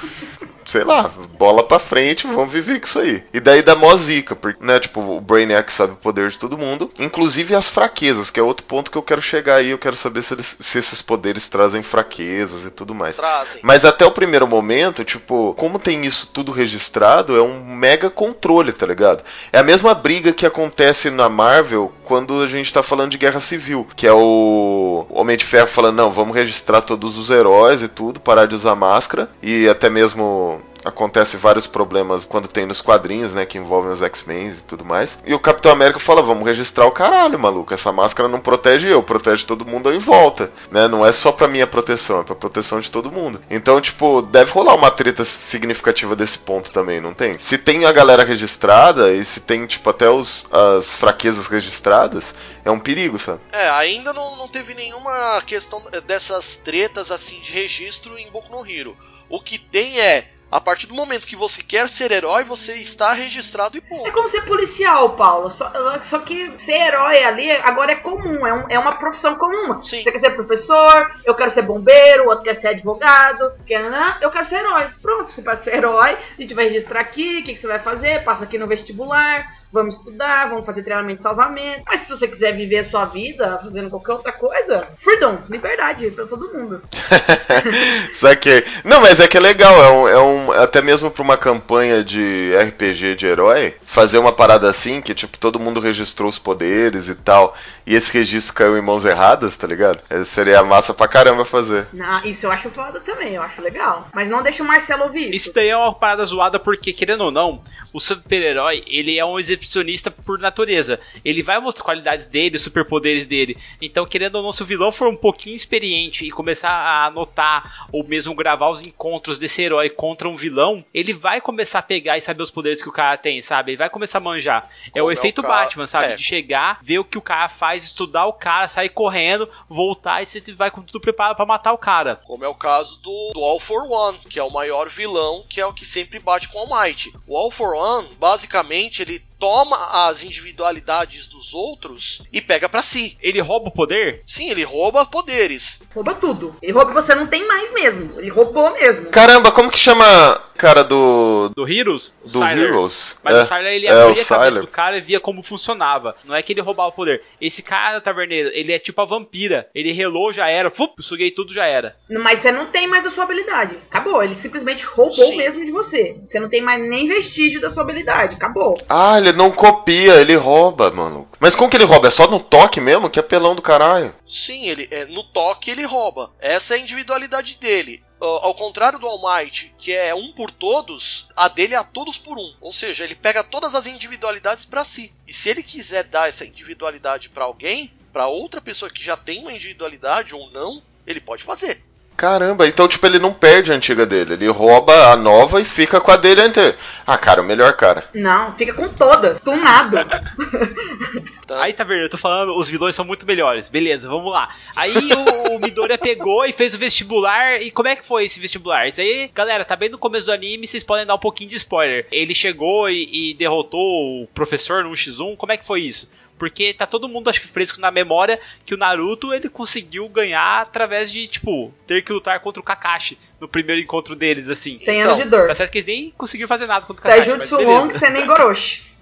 Sei lá, bola pra frente, vamos viver com isso aí. E daí dá mó zica, porque, né, tipo, o Brainiac sabe o poder de todo mundo, inclusive as fraquezas, que é outro ponto que eu quero chegar aí, eu quero saber se, eles- se esses poderes trazem fraquezas e tudo mais. Trazem. Mas até o primeiro momento, tipo, como tem isso tudo registrado, é um mega controle, tá ligado? É a mesma briga que acontece na Marvel quando a gente tá falando de guerra civil, que é o Homem de Ferro falando, não, vamos registrar todos os heróis e tudo, parar de usar máscara, e até mesmo acontece vários problemas quando tem nos quadrinhos, né, que envolvem os X-Men e tudo mais. E o Capitão América fala, vamos registrar o caralho, maluco, essa máscara não protege eu, protege todo mundo em volta, né? Não é só pra minha proteção, é pra proteção de todo mundo. Então, tipo, deve rolar uma treta significativa desse ponto também, não tem? Se tem a galera registrada e se tem, tipo, até os, as fraquezas registradas, é um perigo, sabe? É, ainda não, não teve nenhuma questão dessas tretas assim de registro em Boku no Hero. O que tem é, a partir do momento que você quer ser herói, você está registrado e É ponto. como ser policial, Paulo. Só, só que ser herói ali agora é comum, é, um- é uma profissão comum. Sim. Você quer ser professor, eu quero ser bombeiro, o outro quer ser advogado, quer, né? eu quero ser herói. Pronto, você pode ser herói, a gente vai registrar aqui, o que, que você vai fazer, passa aqui no vestibular, vamos estudar, vamos fazer treinamento de salvamento. Mas se você quiser viver a sua vida fazendo qualquer outra coisa, freedom, liberdade pra todo mundo. Saquei. Não, mas é que é legal, é um, é um- até mesmo pra uma campanha de RPG de herói, fazer uma parada assim, que tipo, todo mundo registrou os poderes e tal, e esse registro caiu em mãos erradas, tá ligado? É, seria massa pra caramba fazer. Não, isso eu acho foda também, eu acho legal. Mas não deixa o Marcelo ouvir isso. Isso daí é uma parada zoada porque, querendo ou não, o super-herói, ele é um exibicionista por natureza. Ele vai mostrar qualidades dele, superpoderes dele. Então, querendo ou não, se o vilão for um pouquinho experiente e começar a anotar ou mesmo gravar os encontros desse herói contra um vilão, ele vai começar a pegar e saber os poderes que o cara tem, sabe? Ele vai começar a manjar. É Como o é o efeito Batman, sabe? é. De chegar, ver o que o cara faz, estudar o cara, sair correndo, voltar e você vai com tudo preparado pra matar o cara. Como é o caso do, do All for One, que é o maior vilão, que é o que sempre bate com o All Might. O All for One, basicamente, ele toma as individualidades dos outros e pega pra si. Ele rouba o poder? Sim, ele rouba poderes. Rouba tudo. Ele rouba que você não tem mais mesmo. Ele roubou mesmo. Caramba, como que chama cara do. Do Heroes? Do Sylar. Heroes? Mas é, o Sylar ele é, abria o a cabeça do cara e via como funcionava. Não é que ele roubava o poder. Esse cara, taverneiro, ele é tipo a vampira. Ele relou, já era. Fup, suguei tudo, já era. Mas você não tem mais a sua habilidade. Acabou. Ele simplesmente roubou Sim. mesmo de você. Você não tem mais nem vestígio da sua habilidade. Acabou. Ah, ele não copia, ele rouba, mano. Mas como que ele rouba? É só no toque mesmo? Que apelão do caralho. Sim, ele é, no toque ele rouba. Essa é a individualidade dele. Ó, Ao contrário do All Might, que é um por todos, a dele é a todos por um. Ou seja, ele pega todas as individualidades pra si. E se ele quiser dar essa individualidade pra alguém, pra outra pessoa que já tem uma individualidade ou não, ele pode fazer. Caramba, então tipo, ele não perde a antiga dele, ele rouba a nova e fica com a dele anterior. Ah, cara, o melhor cara. Não, fica com todas. Tunado. Tá? Aí, taverneiro, eu tô falando, os vilões são muito melhores. Beleza, vamos lá. Aí o, o Midoriya pegou e fez o vestibular. E como é que foi esse vestibular? Isso aí, galera, tá bem no começo do anime, vocês podem dar um pouquinho de spoiler. Ele chegou e, e derrotou o professor no 1x1. Como é que foi isso? Porque tá todo mundo, acho que fresco na memória que o Naruto ele conseguiu ganhar através de, tipo, ter que lutar contra o Kakashi no primeiro encontro deles, assim. Sem Então, anos de dor. Tá certo que eles nem conseguiram fazer nada contra o Kakashi, mas Taijutsu beleza. Long, você nem Goroshi.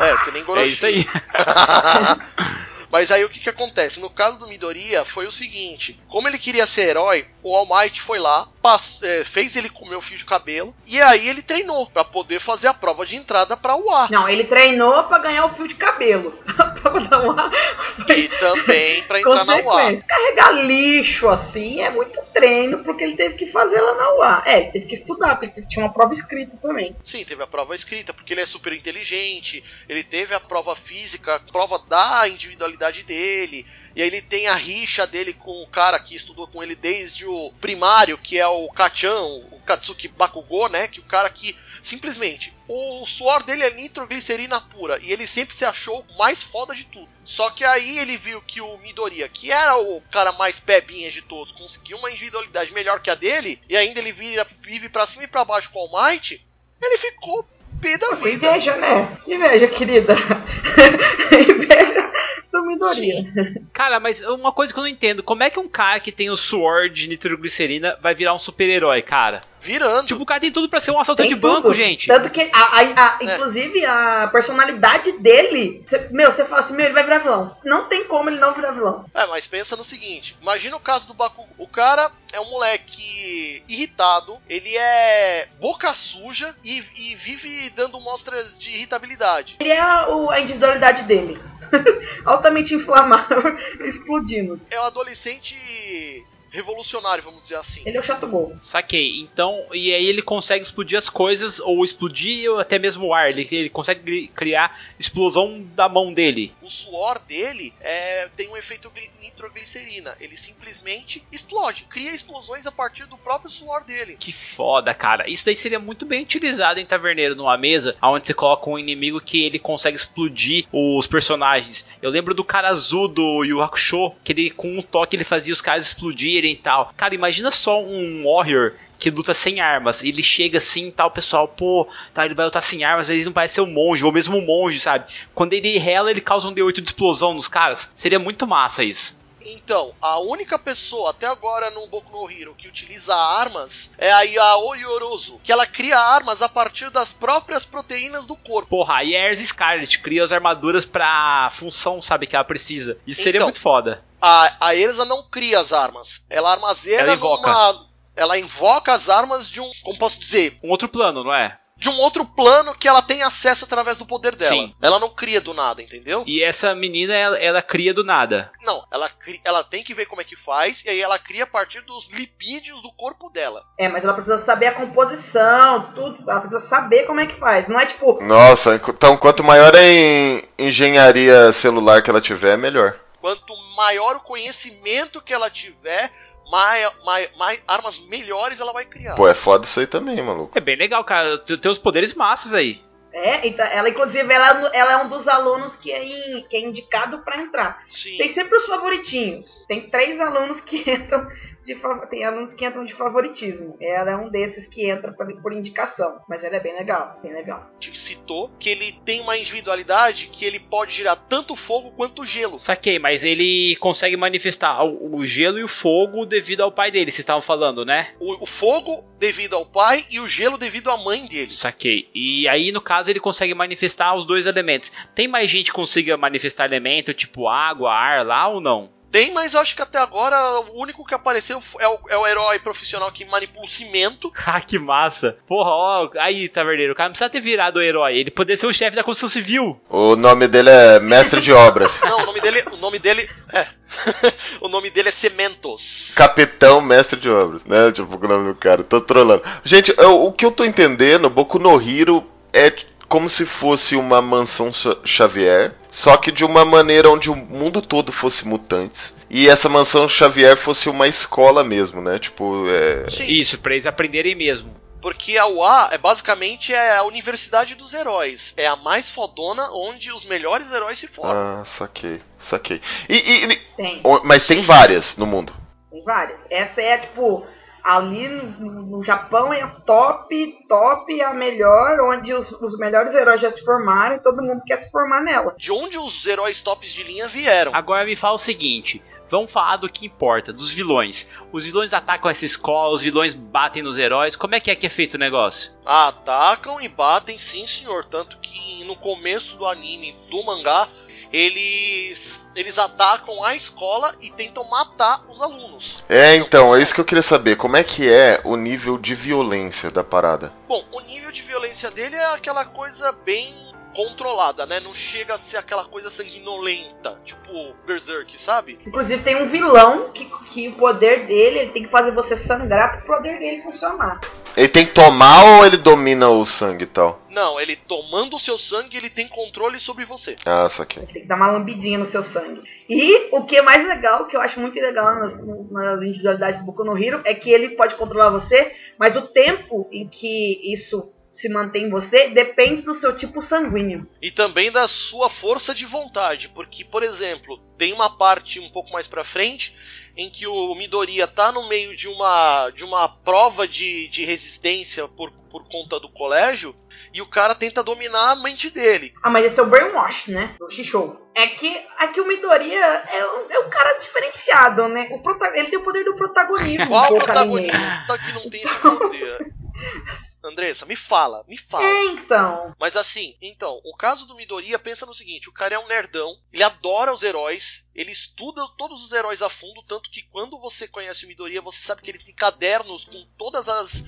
É, você nem É Goroshi. isso aí. Mas aí o que, que acontece? No caso do Midoriya foi o seguinte: como ele queria ser herói, o All Might foi lá, pass- é, fez ele comer o fio de cabelo e aí ele treinou pra poder fazer a prova de entrada pra UA. Não, ele treinou pra ganhar o fio de cabelo. pra dar uma... E também pra entrar na UA. Carregar lixo assim é muito treino pro que ele teve que fazer lá na UA. É, ele teve que estudar, porque ele tinha uma prova escrita também. Sim, teve a prova escrita, porque ele é super inteligente, ele teve a prova física, a prova da individualidade dele. E aí ele tem a rixa dele com o cara que estudou com ele desde o primário, que é o Kachan, o Katsuki Bakugou, né? Que o cara que simplesmente o suor dele é nitroglicerina pura e ele sempre se achou mais foda de tudo. Só que aí ele viu que o Midoriya, que era o cara mais pebinha de todos, conseguiu uma individualidade melhor que a dele e ainda ele vira, vive pra cima e pra baixo com o All Might, ele ficou pé da vida. Inveja, né? Inveja, querida. Inveja do Midoriya. Cara, mas uma coisa que eu não entendo, como é que um cara que tem o suor de nitroglicerina vai virar um super-herói, cara? Virando. Tipo, o cara tem tudo pra ser um assaltante Tem de banco, tudo. gente. Tanto que, a, a- a- É. inclusive, a personalidade dele. cê- meu, você fala assim, meu, ele vai virar vilão. Não tem como ele não virar vilão. É, mas pensa no seguinte: imagina o caso do Bakugo. O cara é um moleque irritado, ele é boca suja e, e vive dando mostras de irritabilidade. Ele é o- a individualidade dele. Altamente inflamável, explodindo. É um adolescente revolucionário, vamos dizer assim. Ele é o chato gol. Saquei. Então, e aí ele consegue explodir as coisas, ou explodir ou até mesmo o ar. Ele, ele consegue criar explosão da mão dele. O suor dele é, tem um efeito gli- nitroglicerina. Ele simplesmente explode, cria explosões a partir do próprio suor dele. Que foda, cara. Isso daí seria muito bem utilizado em Taverneiro, numa mesa, onde você coloca um inimigo que ele consegue explodir os personagens. Eu lembro do cara azul do Yu Hakusho, que ele com um toque ele fazia os caras e tal. Cara, imagina só um Warrior que luta sem armas. Ele chega assim e tal, o pessoal, pô, tá, ele vai lutar sem armas, às vezes não parece ser um monge, ou mesmo um monge, sabe? Quando ele rela, ele causa um D8 de explosão nos caras. Seria muito massa isso. Então, a única pessoa até agora no Boku no Hero que utiliza armas é a Yaoi Yorozu, que ela cria armas a partir das próprias proteínas do corpo. Porra, aí a Erza Scarlet cria as armaduras pra função, sabe, que ela precisa. Isso seria Então. muito foda. A, a Erza não cria as armas, ela armazena Ela invoca. numa. Ela invoca as armas de um. Como posso dizer? Um outro plano, não é? De um outro plano que ela tem acesso através do poder dela. Sim. Ela não cria do nada, entendeu? E essa menina, ela, ela cria do nada. Não, ela, ela tem que ver como é que faz, e aí ela cria a partir dos lipídios do corpo dela. É, mas ela precisa saber a composição, tudo. Ela precisa saber como é que faz. Não é tipo, Nossa, então quanto maior a en- engenharia celular que ela tiver, melhor. Quanto maior o conhecimento que ela tiver, mai, mai, mais armas melhores ela vai criar. Pô, é foda isso aí também, maluco. É bem legal, cara. Tem os poderes massas aí. É, então, ela inclusive ela, ela é um dos alunos que é, in- que é indicado pra entrar. Sim. Tem sempre os favoritinhos. Tem três alunos que entram de tem alunos que entram de favoritismo. Ela é um desses que entra por, por indicação, mas ela é bem legal, bem legal. citou que ele tem uma individualidade que ele pode girar tanto fogo quanto gelo. Saquei, mas ele consegue manifestar o, o gelo e o fogo devido ao pai dele, vocês estavam falando, né? O, o fogo devido ao pai e o gelo devido à mãe dele. Saquei. E aí, no caso, ele consegue manifestar os dois elementos. Tem mais gente que consiga manifestar elemento, tipo água, ar lá ou não? Tem, mas eu acho que até agora o único que apareceu é o, é o herói profissional que manipula o cimento. Ah, que massa. Porra, ó, aí, taverneiro, o cara não precisa ter virado o herói. Ele poderia ser o chefe da construção civil. O nome dele é Mestre de Obras. Não, o nome dele, o nome dele é. o nome dele é Cementos. Capitão Mestre de Obras, né? Tipo, o nome do cara. Tô trolando. Gente, eu- o que eu tô entendendo, Boku no Hero é como se fosse uma mansão Xa- Xavier, só que de uma maneira onde o mundo todo fosse mutantes. E essa mansão Xavier fosse uma escola mesmo, né? Tipo, é. Sim, Isso, pra eles aprenderem mesmo. porque a UA é basicamente é a universidade dos heróis. É a mais fodona onde os melhores heróis se formam. Ah, saquei, saquei. E, e- e- Tem, mas tem várias no mundo. tem várias. Essa é tipo ali no, no Japão é a top, top, a melhor, onde os, os melhores heróis já se formaram e todo mundo quer se formar nela. De onde os heróis tops de linha vieram. Agora me fala o seguinte. Vamos falar do que importa, dos vilões. Os vilões atacam essa escola, os vilões batem nos heróis. Como é que é que é feito o negócio? Atacam e batem, sim senhor. Tanto que no começo do anime, do mangá, eles eles atacam a escola e tentam matar os alunos. É, então, é isso que eu queria saber. Como é que é o nível de violência da parada? Bom, o nível de violência dele é aquela coisa bem controlada, né? Não chega a ser aquela coisa sanguinolenta, tipo Berserk, sabe? Inclusive tem um vilão que, que o poder dele, ele tem que fazer você sangrar pro poder dele funcionar. Ele tem que tomar ou ele domina o sangue e tal? Não, ele tomando o seu sangue, ele tem controle sobre você. Ah, saquei. Ele tem que dar uma lambidinha no seu sangue. E o que é mais legal, que eu acho muito legal nas, nas individualidades do Boku no Hero, é que ele pode controlar você, mas o tempo em que isso se mantém em você depende do seu tipo sanguíneo. E também da sua força de vontade, porque, por exemplo, tem uma parte um pouco mais pra frente em que o Midoriya tá no meio de uma de uma prova de, de resistência por, por conta do colégio e o cara tenta dominar a mente dele. Ah, mas esse é o Brainwash, né? Do Shishou. É que aqui o Midoriya é, um- é um cara diferenciado, né? O prota- ele tem o poder do protagonismo. Qual protagonista que não tem esse poder? Andressa, me fala, me fala. É, então. Mas assim, então, o caso do Midoriya, pensa no seguinte, o cara é um nerdão, ele adora os heróis, ele estuda todos os heróis a fundo, tanto que quando você conhece o Midoriya, você sabe que ele tem cadernos com todas as...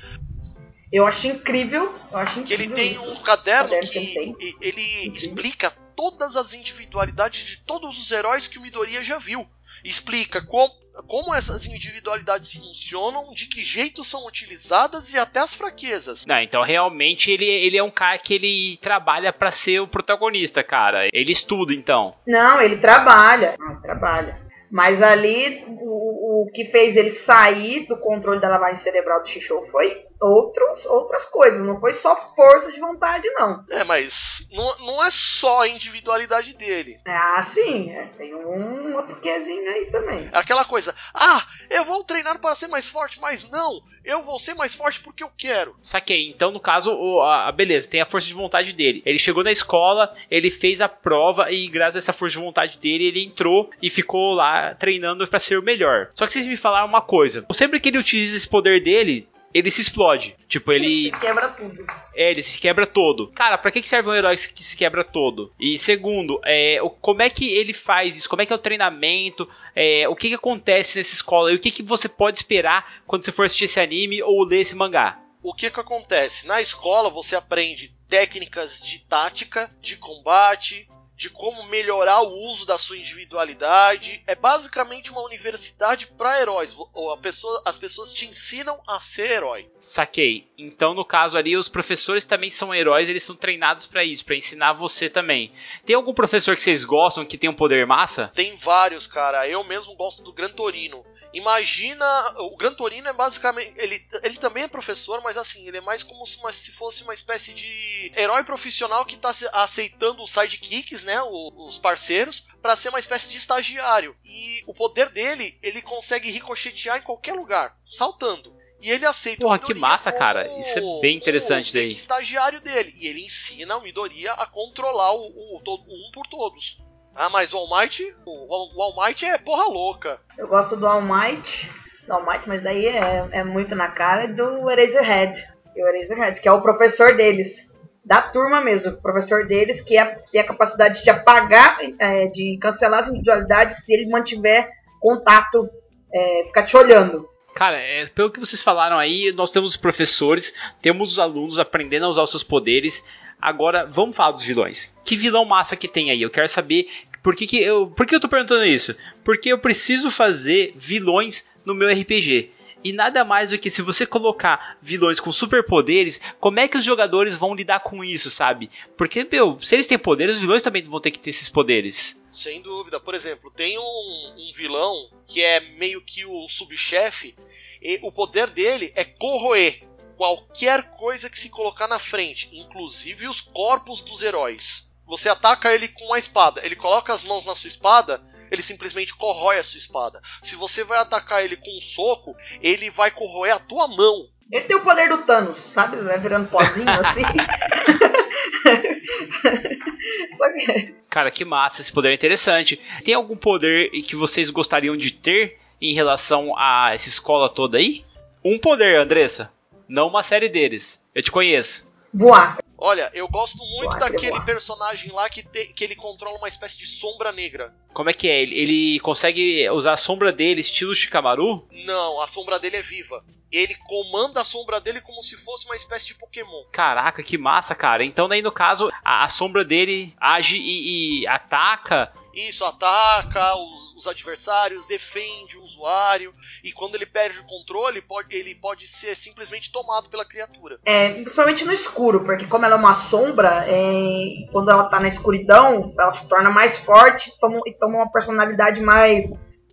Eu acho incrível. Eu acho que ele incrível tem isso. um caderno Caderno que que ele Incrível. explica todas as individualidades de todos os heróis que o Midoriya já viu. Explica como, como essas individualidades funcionam, de que jeito são utilizadas e até as fraquezas. Não, então realmente ele, ele é um cara que ele trabalha pra ser o protagonista, cara. Ele estuda, então. Não, ele trabalha. Não, ele trabalha. Mas ali, o, o que fez ele sair do controle da lavagem cerebral do Shishou foi outros, outras coisas. Não foi só força de vontade, não. É, mas não, não é só a individualidade dele. Ah, sim. é, tem um outro quezinho aí também. É aquela coisa, ah, eu vou treinar para ser mais forte, mas não, eu vou ser mais forte porque eu quero. Saquei. Então, no caso, o- a, a- beleza, tem a força de vontade dele. Ele chegou na escola, ele fez a prova e, graças a essa força de vontade dele, ele entrou e ficou lá treinando pra ser o melhor. Só que vocês me falaram uma coisa: sempre que ele utiliza esse poder dele. Ele se explode. Tipo, ele Quebra tudo. É, ele se quebra todo. Cara, pra que que serve um herói que se quebra todo? E segundo, é, o- como é que ele faz isso? Como é que é o treinamento? É, o que que acontece nessa escola? E o que que você pode esperar quando você for assistir esse anime ou ler esse mangá? O que que acontece? Na escola você aprende técnicas de tática, de combate, de como melhorar o uso da sua individualidade. É basicamente uma universidade para heróis. Pessoa- as pessoas te ensinam a ser herói. Saquei. Então, no caso ali, os professores também são heróis, eles são treinados pra isso, pra ensinar você também. Tem algum professor que vocês gostam que tem um poder massa? Tem vários, cara. Eu mesmo gosto do Gran Torino. Imagina, o Gran Torino é basicamente, ele, ele também é professor, mas assim, ele é mais como se, uma- se fosse uma espécie de herói profissional que tá aceitando os sidekicks, né, os parceiros, pra ser uma espécie de estagiário. E o poder dele, ele consegue ricochetear em qualquer lugar, saltando. E ele aceita Porra, o que Midoriya massa, como- cara. Isso é bem interessante daí. estagiário dele. E ele ensina o Midoriya a controlar o, o, todo- o um por todos. Ah, mas o All Might, o, o All Might é porra louca. Eu gosto do All Might. Do All Might, mas daí é, é muito na cara do Eraserhead. E o Eraserhead, que é o professor deles. Da turma mesmo, o professor deles, que é, tem a capacidade de apagar, é, de cancelar as individualidades se ele mantiver contato, é, ficar te olhando. Cara, é, pelo que vocês falaram aí, nós temos os professores, temos os alunos aprendendo a usar os seus poderes. Agora, vamos falar dos vilões. Que vilão massa que tem aí? Eu quero saber por que, que eu. Por que eu tô perguntando isso? Porque eu preciso fazer vilões no meu RPG. E nada mais do que se você colocar vilões com superpoderes, como é que os jogadores vão lidar com isso, sabe? Porque, meu, se eles têm poderes, os vilões também vão ter que ter esses poderes. Sem dúvida. Por exemplo, tem um, um vilão que é meio que o subchefe, e o poder dele é corroer qualquer coisa que se colocar na frente, inclusive os corpos dos heróis. Você ataca ele com uma espada, ele coloca as mãos na sua espada, ele simplesmente corrói a sua espada. Se você vai atacar ele com um soco, ele vai corroer a tua mão. Ele tem o poder do Thanos, sabe? Vai virando pozinho assim. Só que- Cara, que massa, esse poder é interessante. Tem algum poder que vocês gostariam de ter em relação a essa escola toda aí? Um poder, Andressa. Não uma série deles. Eu te conheço. Voar. Olha, eu gosto muito Uai, daquele personagem lá que, te- que ele controla uma espécie de sombra negra. Como é que é? Ele, ele consegue usar a sombra dele, estilo Shikamaru? Não, a sombra dele é viva. Ele comanda a sombra dele como se fosse uma espécie de Pokémon. Caraca, que massa, cara. Então, daí no caso, a, a sombra dele age e, e ataca. Isso, ataca os, os adversários, defende o usuário, e quando ele perde o controle, pode, ele pode ser simplesmente tomado pela criatura. É, principalmente no escuro, porque como ela é uma sombra, é, quando ela tá na escuridão, ela se torna mais forte toma, e toma uma personalidade mais,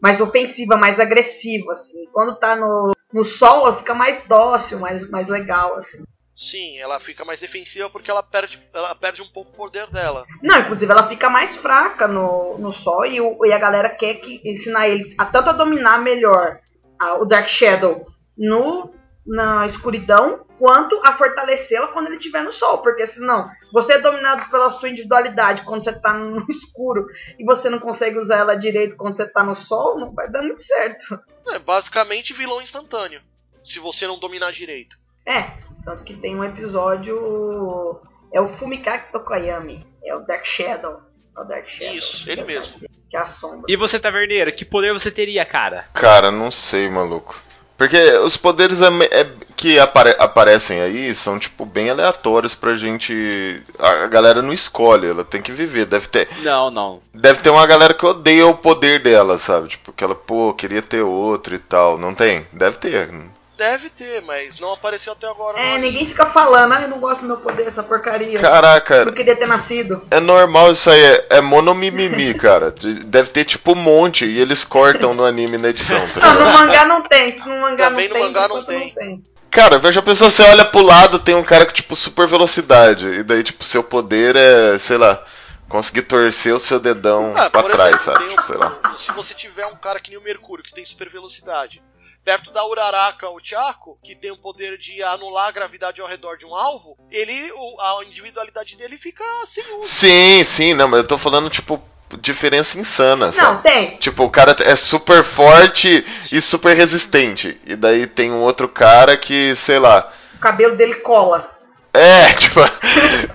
mais ofensiva, mais agressiva, assim. Quando tá no, no sol, ela fica mais dócil, mais, mais legal, assim. Sim, ela fica mais defensiva porque ela perde, ela perde um pouco o poder dela. Não, inclusive ela fica mais fraca no, no sol e, o- e a galera quer que ensinar ele a tanto a dominar melhor a- o Dark Shadow no, na escuridão, quanto a fortalecê-la quando ele estiver no sol. Porque senão, você é dominado pela sua individualidade quando você tá no escuro e você não consegue usar ela direito quando você tá no sol, não vai dar muito certo. É basicamente vilão instantâneo, se você não dominar direito. É, tanto que tem um episódio. É o Fumikaki Tokoyami. É o Dark Shadow. É o Dark Shadow. Isso, ele mesmo. Que é a sombra. E você, Taverneiro, que poder você teria, cara? Cara, não sei, maluco. Porque os poderes é é- que apare- aparecem aí são, tipo, bem aleatórios pra gente. A a galera não escolhe, ela tem que viver. Deve ter, Não, não. deve ter uma galera que odeia o poder dela, sabe? Tipo, que ela, pô, queria ter outro e tal. Não tem? Deve ter. Deve ter, mas não apareceu até agora. É, não. ninguém fica falando, ah, eu não gosto do meu poder, essa porcaria. Caraca, Eu queria ter nascido. é normal isso aí, é, é monomimimi, cara. Deve ter, tipo, um monte e eles cortam no anime na edição, tá Não, no mangá não tem. No mangá Também não no tem. mangá não enquanto tem. Cara, veja a pessoa, você olha pro lado, tem um cara com, tipo, super velocidade. E daí, tipo, seu poder é, sei lá, conseguir torcer o seu dedão Ah, pra trás, exemplo, sabe? tem sei lá. um- se você tiver um cara que nem o Mercúrio, que tem super velocidade, perto da Uraraka ou Chaco, que tem o poder de anular a gravidade ao redor de um alvo, ele, o- a individualidade dele fica sem uso. Sim, sim, não, mas eu tô falando, tipo, diferença insana, Não, sabe? tem. Tipo, o cara é super forte e super resistente. E daí tem um outro cara que, sei lá. O cabelo dele cola. É, tipo,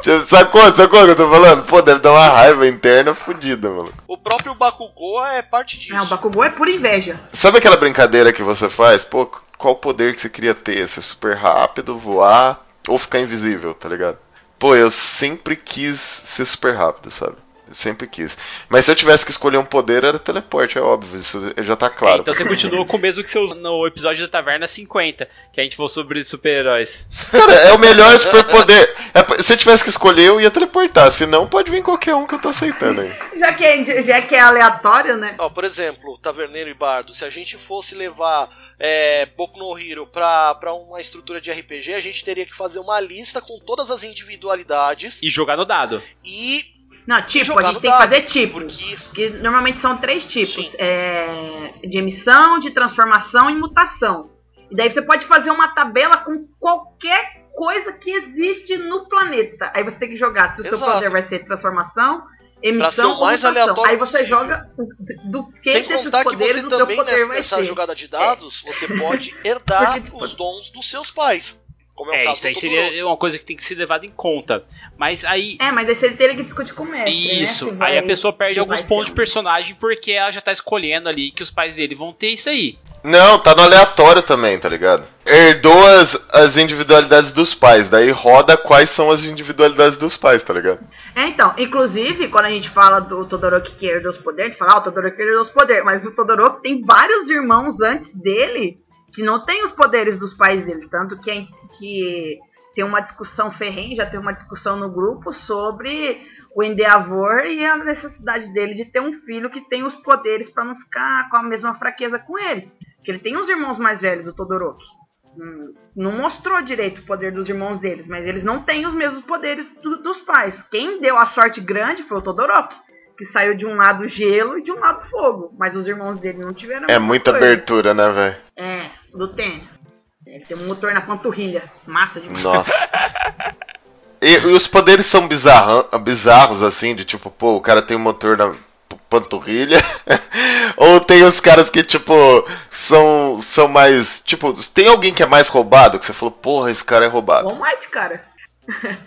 tipo, sacou, sacou o que eu tô falando? Pô, deve dar uma raiva interna fodida, mano. O próprio Bakugou é parte disso. Não, o Bakugou é pura inveja. Sabe aquela brincadeira que você faz? Pô, qual poder que você queria ter? Ser super rápido, voar ou ficar invisível, tá ligado? Pô, eu sempre quis ser super rápido, sabe? Eu sempre quis. Mas se eu tivesse que escolher um poder, era teleporte, é óbvio. Isso já tá claro. então você continua com o mesmo que você usou no episódio da Taverna 50, que a gente falou sobre super-heróis. Cara, é o melhor superpoder. É, se eu tivesse que escolher, eu ia teleportar. Se não, pode vir qualquer um que eu tô aceitando aí. Já que é, já que é aleatório, né? Ó, por exemplo, Taverneiro e Bardo, se a gente fosse levar é, Boku no Hero pra, pra uma estrutura de RPG, a gente teria que fazer uma lista com todas as individualidades E jogar no dado. e Não, tipo, a gente tem que fazer tipo. porque Que normalmente são três tipos: é, de emissão, de transformação e mutação. E daí você pode fazer uma tabela com qualquer coisa que existe no planeta. Aí você tem que jogar se o seu poder vai ser transformação, emissão ou mais mutação. Aí você possível. joga do que sem contar que você também nessa, nessa jogada de dados, você pode herdar os dons dos seus pais. Como é o É, caso isso aí seria uma coisa que tem que ser levada em conta. Mas aí. É, mas aí você teria que discutir com o mestre. Isso, né? Aí vai- a pessoa perde alguns pontos ser de personagem porque ela já tá escolhendo ali que os pais dele vão ter isso aí. Não, tá no aleatório também, tá ligado? Herdou as, as individualidades dos pais, daí roda quais são as individualidades dos pais, tá ligado? É, então, inclusive, quando a gente fala do Todoroki que herdou os poderes, a gente fala, ah, o Todoroki herdou os poderes, mas o Todoroki tem vários irmãos antes dele que não tem os poderes dos pais dele, tanto que, é- que tem uma discussão ferrenha, já tem uma discussão no grupo sobre o Endeavor e a necessidade dele de ter um filho que tem os poderes pra não ficar com a mesma fraqueza com ele. Que ele tem uns irmãos mais velhos, o Todoroki. Não mostrou direito o poder dos irmãos deles, mas eles não têm os mesmos poderes do- dos pais. Quem deu a sorte grande foi o Todoroki, que saiu de um lado gelo e de um lado fogo. Mas os irmãos dele não tiveram. É muita coisa. abertura, né, velho? É, do tênis. Ele tem um motor na panturrilha. Massa demais. Nossa. E, e os poderes são bizarra- bizarros, assim, de tipo, pô, o cara tem um motor na panturrilha. Ou tem os caras que, tipo, são, são mais. Tipo, tem alguém que é mais roubado, que você falou, porra, esse cara é roubado. Might, cara.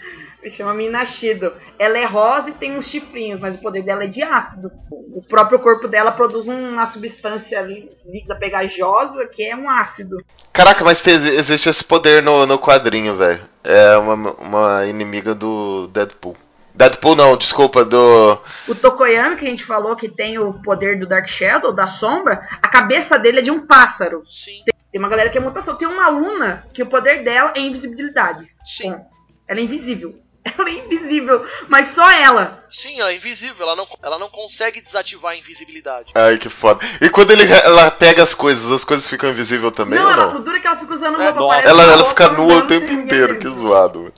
Se chama Minashido. Ela é rosa e tem uns chifrinhos, mas o poder dela é de ácido. O próprio corpo dela produz uma substância líquida pegajosa que é um ácido. Caraca, mas tem- existe esse poder no, no quadrinho, velho. É uma, uma inimiga do Deadpool. Deadpool não, desculpa, do. O Tokoyami, que a gente falou que tem o poder do Dark Shadow, da sombra, a cabeça dele é de um pássaro. Sim, Tem uma galera que é mutação. Tem uma aluna que o poder dela é invisibilidade. sim. Bom, ela é invisível. Ela é invisível, mas só ela. Sim, ela é invisível, ela não, ela não consegue desativar a invisibilidade. Ai, que foda. E quando ele, ela pega as coisas, as coisas ficam invisíveis também não, ou ela, não? o duro é que ela fica usando É, roupa. nossa. Ela, ela fica nua o tempo inteiro, que zoado.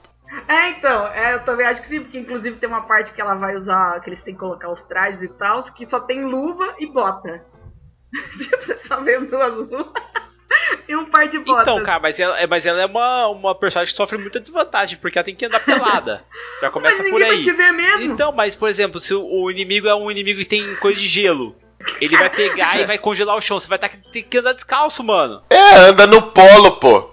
É, então, é, eu também acho que sim, porque inclusive tem uma parte que ela vai usar, que eles têm que colocar os trajes e tal, que só tem luva e bota. Você só vê duas luvas e um par de botas. Então, cara, mas ela, é- mas ela é uma, uma personagem que sofre muita desvantagem, porque ela tem que andar pelada. Já começa por vai aí. te ver mesmo. Então, mas por exemplo, se o- o inimigo é um inimigo que tem coisa de gelo, ele vai pegar e vai congelar o chão. Você vai tá, ter que andar descalço, mano. É, anda no polo, pô.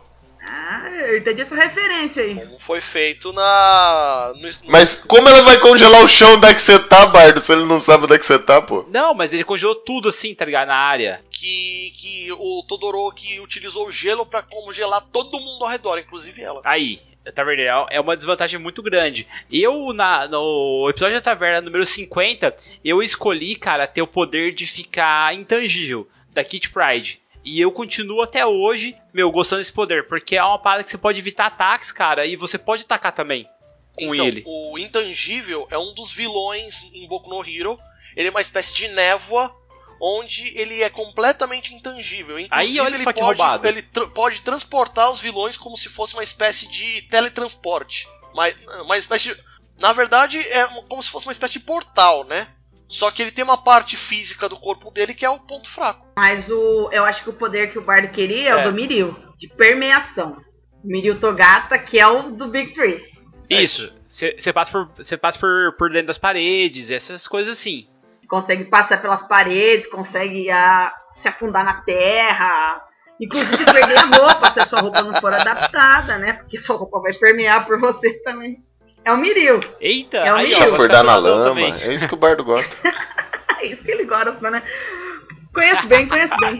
Eu entendi essa referência aí. Como foi feito na. no- Mas como ela vai congelar o chão onde é que você tá, Bardo, se ele não sabe onde é que você tá, pô? Não, mas ele congelou tudo assim, tá ligado? Na área. que, que o Todoroki utilizou o gelo pra congelar todo mundo ao redor, inclusive ela. Aí, a taverna é uma desvantagem muito grande. Eu, na, no episódio da taverna número 50, eu escolhi, cara, ter o poder de ficar intangível da Kit Pride. E eu continuo até hoje, meu, gostando desse poder, porque é uma parada que você pode evitar ataques, cara, e você pode atacar também com então, ele. o Intangível é um dos vilões em Boku no Hero. Ele é uma espécie de névoa onde ele é completamente intangível. Inclusive, Aí, olha ele pode, roubado. ele tra- pode transportar os vilões como se fosse uma espécie de teletransporte. Mas, uma espécie de- na verdade, é como se fosse uma espécie de portal, né? Só que ele tem uma parte física do corpo dele que é o ponto fraco. Mas o, eu acho que o poder que o Bardo queria é, É. o do Miril, de permeação. Miril Togata, que é o do Big Tree. Isso, você passa, por, você passa por, por dentro das paredes, essas coisas assim. Consegue passar pelas paredes, consegue ah, se afundar na terra. Inclusive perder a roupa, se a sua roupa não for adaptada, né? Porque sua roupa vai permear por você também. É o Miril. Eita, É um aí, Chafurdar ficar na lama, também. é isso que o Bardo gosta. É isso que ele gosta, né? Conheço bem, conheço bem.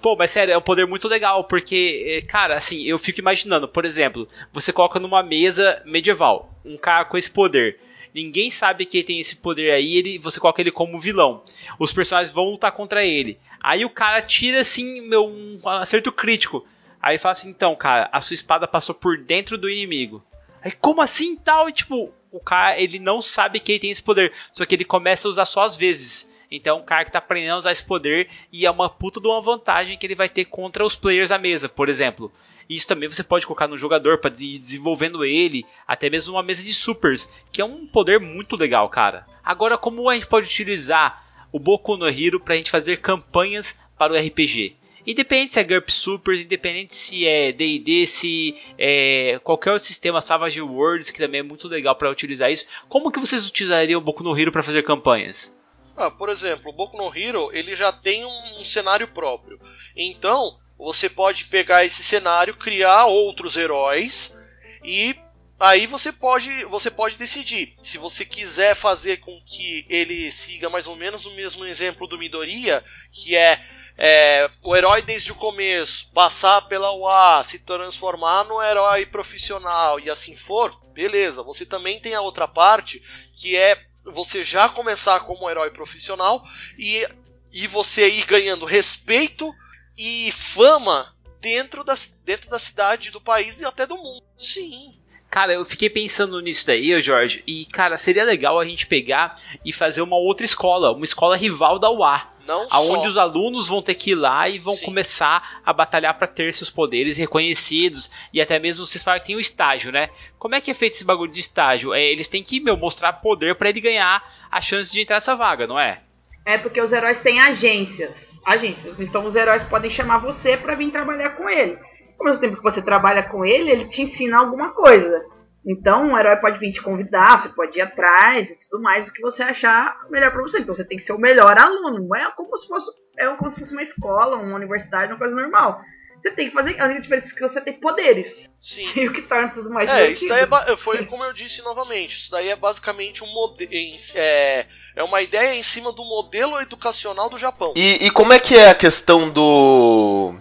Pô, mas sério, é um poder muito legal, porque, eh, cara, assim, eu fico imaginando, por exemplo, você coloca numa mesa medieval, um cara com esse poder. Ninguém sabe que ele tem esse poder aí, ele, você coloca ele como vilão. Os personagens vão lutar contra ele. Aí o cara tira, assim, meu, um acerto crítico. Aí fala assim, então, cara, a sua espada passou por dentro do inimigo. Aí, como assim tal? E, tipo, o cara, ele não sabe que ele tem esse poder. Só que ele começa a usar só às vezes. Então, o cara que tá aprendendo a usar esse poder e é uma puta de uma vantagem que ele vai ter contra os players da mesa, por exemplo. Isso também você pode colocar no jogador para desenvolvendo ele, até mesmo uma mesa de supers, que é um poder muito legal, cara. Agora, como a gente pode utilizar o Boku no Hero pra gente fazer campanhas para o RPG? Independente se é GURP Supers, independente se é D&D, se é qualquer outro sistema Savage Worlds, que também é muito legal para utilizar isso. Como que vocês utilizariam o Boku no Hero para fazer campanhas? Ah, por exemplo, o Boku no Hero ele já tem um, cenário próprio. Então, você pode pegar esse cenário, criar outros heróis e aí você pode, você pode decidir se você quiser fazer com que ele siga mais ou menos o mesmo exemplo do Midoriya, que é, é, o herói desde o começo passar pela UA, se transformar no herói profissional e assim for, beleza. Você também tem a outra parte que é você já começar como herói profissional e, e você ir ganhando respeito e fama dentro da, dentro da cidade, do país e até do mundo. Sim. Cara, eu fiquei pensando nisso daí, Jorge, e cara, seria legal a gente pegar e fazer uma outra escola, uma escola rival da UA. Não Aonde só. os alunos vão ter que ir lá e vão Sim. começar a batalhar para ter seus poderes reconhecidos e até mesmo vocês falam que tem o estágio, né? Como é que é feito esse bagulho de estágio? É, eles têm que meu, mostrar poder para ele ganhar a chance de entrar nessa vaga, não é? É porque os heróis têm agências. Agências. Então os heróis podem chamar você pra vir trabalhar com ele. Ao mesmo tempo que você trabalha com ele, ele te ensina alguma coisa. Então um herói pode vir te convidar, você pode ir atrás e tudo mais, o que você achar melhor pra você. Então você tem que ser o melhor aluno. Não é como se fosse, é como se fosse uma escola, uma universidade, uma coisa normal. você tem que fazer. A única diferença é que você tem poderes. Sim. E o que torna tudo mais É, divertido. isso daí é foi como eu disse novamente. Isso daí é basicamente um modelo. É, é uma ideia em cima do modelo educacional do Japão. E, e como é que é a questão do.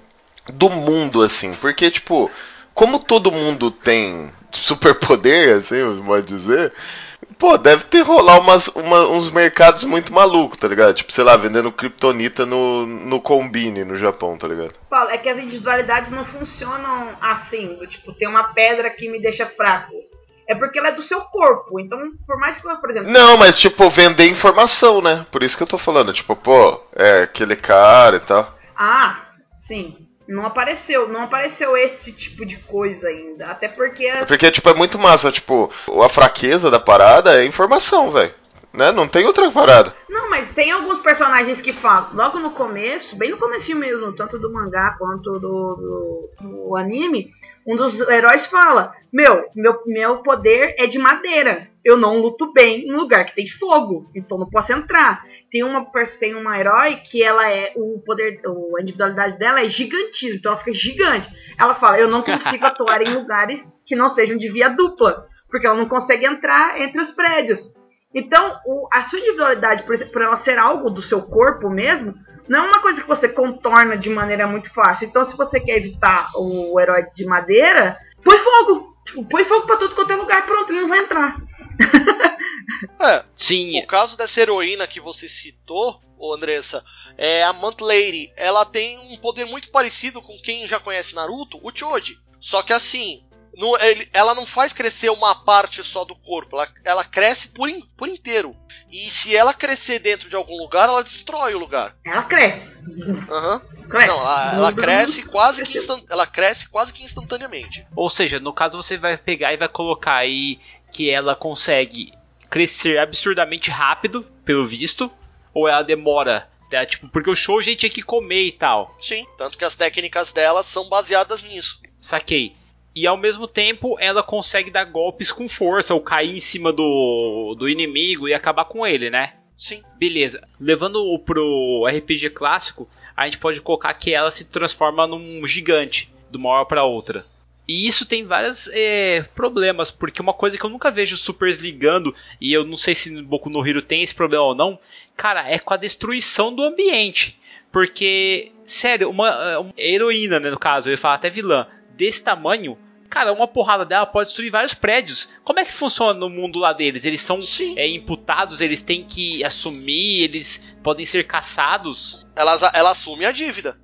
Do mundo, assim? Porque, tipo, como todo mundo tem superpoder, assim, pode dizer. Pô, deve ter rolar umas, uma- uns mercados muito malucos, tá ligado? Tipo, sei lá, vendendo kryptonita no, no combine no Japão, tá ligado? Paulo, é que as individualidades não funcionam assim, do tipo, tem uma pedra que me deixa fraco. É porque ela é do seu corpo. Então, por mais que, eu, por exemplo, Não, mas tipo, vender informação, né? Por isso que eu tô falando, tipo, pô, é aquele cara e tal. Ah, sim. Não apareceu, não apareceu esse tipo de coisa ainda. Até porque É porque, tipo, é muito massa, tipo, a fraqueza da parada é informação, velho. Né? Não tem outra parada. Não, mas tem alguns personagens que falam, logo no começo, bem no começo mesmo, tanto do mangá quanto do, do, do anime, um dos heróis fala, meu, meu, meu poder é de madeira. Eu não luto bem em lugar que tem fogo, então não posso entrar. Tem uma, tem uma herói que ela é, o poder, a individualidade dela é gigantismo, então ela fica gigante. Ela fala, eu não consigo atuar em lugares que não sejam de via dupla, porque ela não consegue entrar entre os prédios. Então, o- a sua individualidade, por, por ela ser algo do seu corpo mesmo, não é uma coisa que você contorna de maneira muito fácil. Então, se você quer evitar o herói de madeira, põe fogo. Põe fogo pra tudo quanto é lugar, pronto, ele não vai entrar. É, Sim, o caso dessa heroína que você citou, ô Andressa, é a Mant Lady. Ela tem um poder muito parecido com quem já conhece Naruto, o Choji. Só que assim, no- ele- ela não faz crescer uma parte só do corpo, ela, ela cresce por, in- por inteiro. E se ela crescer dentro de algum lugar, ela destrói o lugar. Ela cresce. Aham. Cresce. Não, ela, ela cresce quase que instan- ela cresce quase que instantaneamente. Ou seja, no caso você vai pegar e vai colocar aí que ela consegue crescer absurdamente rápido, pelo visto, ou ela demora, tá? tipo, porque o show a gente tinha que comer e tal. Sim, tanto que as técnicas dela são baseadas nisso. Saquei. E ao mesmo tempo ela consegue dar golpes com força, ou cair em cima do, do inimigo e acabar com ele, né? Sim. Beleza. Levando pro RPG clássico, a gente pode colocar que ela se transforma num gigante, de uma hora para outra. E isso tem vários é, problemas, porque uma coisa que eu nunca vejo supers ligando, e eu não sei se no Boku no Hero tem esse problema ou não, cara, é com a destruição do ambiente. Porque, sério, uma, uma heroína, né, no caso, eu ia falar até vilã, desse tamanho, cara, uma porrada dela pode destruir vários prédios. Como é que funciona no mundo lá deles? Eles são é, imputados, eles têm que assumir, eles podem ser caçados. ela, ela assume a dívida.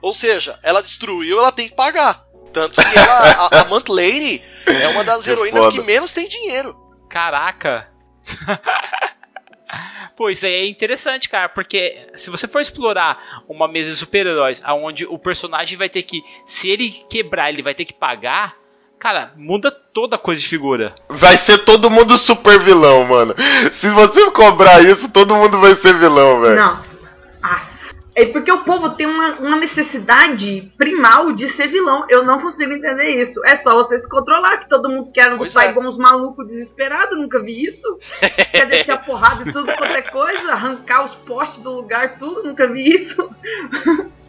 Ou seja, ela destruiu, ela tem que pagar. Tanto que ela, a, a Mant Lady é uma das Que heroínas foda. que menos tem dinheiro. Caraca! Pô, isso aí é interessante, cara, porque se você for explorar uma mesa de super-heróis onde o personagem vai ter que, se ele quebrar, ele vai ter que pagar, cara, muda toda a coisa de figura. Vai ser todo mundo super vilão, mano. Se você cobrar isso, todo mundo vai ser vilão, velho. Não. É porque o povo tem uma, uma necessidade primal de ser vilão. Eu não consigo entender isso. É só você se controlar, que todo mundo quer Pois lutar é. igual uns malucos desesperados. Nunca vi isso. quer descer a porrada e tudo quanto é coisa, arrancar os postes do lugar, tudo. Nunca vi isso.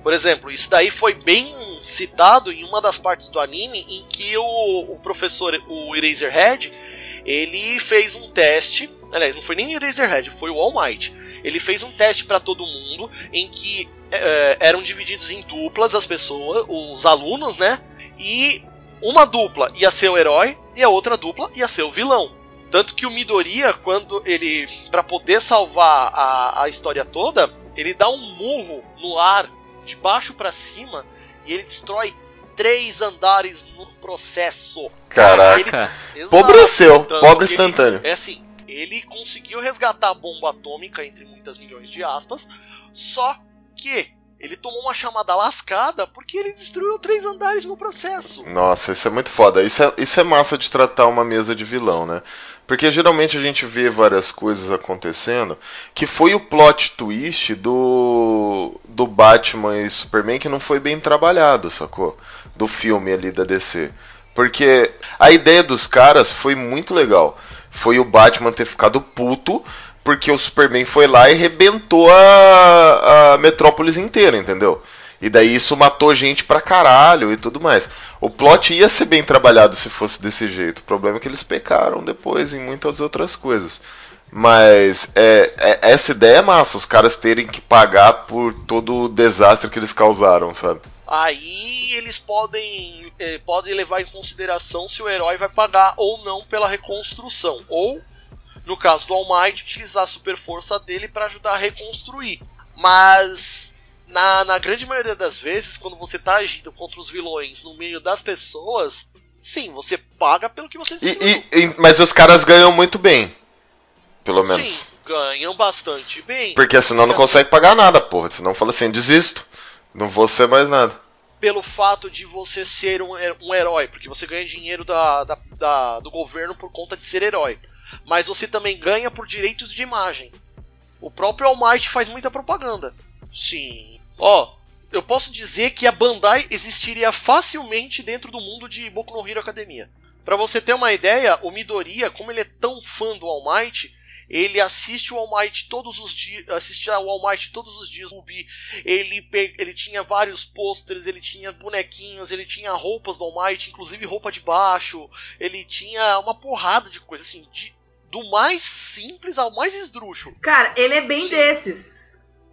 Por exemplo, isso daí foi bem citado em uma das partes do anime em que o, o professor, o Eraserhead, ele fez um teste. Aliás, não foi nem o Eraserhead, foi o All Might. Ele fez um teste para todo mundo em que eh, eram divididos em duplas as pessoas, os alunos, né? E uma dupla ia ser o herói e a outra dupla ia ser o vilão. Tanto que o Midoriya, quando ele, Pra poder salvar a, a história toda, ele dá um murro no ar de baixo pra cima e ele destrói três andares no processo. Caraca. Ele. Pobreceu, pobre instantâneo. É assim, ele conseguiu resgatar a bomba atômica entre muitas milhões de aspas, só que ele tomou uma chamada lascada porque ele destruiu três andares no processo. Nossa, isso é muito foda. Isso é, isso é massa de tratar uma mesa de vilão, né? Porque geralmente a gente vê várias coisas acontecendo que foi o plot twist do, do Batman e Superman que não foi bem trabalhado, sacou? Do filme ali da DC. Porque a ideia dos caras foi muito legal. Foi o Batman ter ficado puto porque o Superman foi lá e rebentou a, a metrópolis inteira, entendeu? E daí isso matou gente pra caralho e tudo mais. O plot ia ser bem trabalhado se fosse desse jeito. O problema é que eles pecaram depois em muitas outras coisas. Mas é, é- essa ideia é massa, os caras terem que pagar por todo o desastre que eles causaram, sabe? Aí eles podem, eh, podem levar em consideração se o herói vai pagar ou não pela reconstrução. Ou, no caso do All Might, utilizar a super força dele para ajudar a reconstruir. Mas, na, na grande maioria das vezes, quando você tá agindo contra os vilões no meio das pessoas, sim, você paga pelo que você E- e- e- mas os caras ganham muito bem. Pelo menos. Sim, ganham bastante bem. Porque senão não consegue pagar nada, porra. Senão fala assim, desisto. Não vou ser mais nada. pelo fato de você ser um, he- um herói, porque você ganha dinheiro da, da- da- do governo por conta de ser herói. Mas você também ganha por direitos de imagem. O próprio All Might faz muita propaganda. Sim. Ó, eu posso dizer que a Bandai existiria facilmente dentro do mundo de Boku no Hero Academia. Pra você ter uma ideia, o Midoriya, como ele é tão fã do All Might, ele assiste o All Might todos os dias, assiste ao All Might todos os dias, Rubi. Ele, pe- ele tinha vários pôsteres, ele tinha bonequinhos, ele tinha roupas do All Might, inclusive roupa de baixo. Ele tinha uma porrada de coisa, assim, de- do mais simples ao mais esdrúxulo. Cara, ele é bem Sim. desses.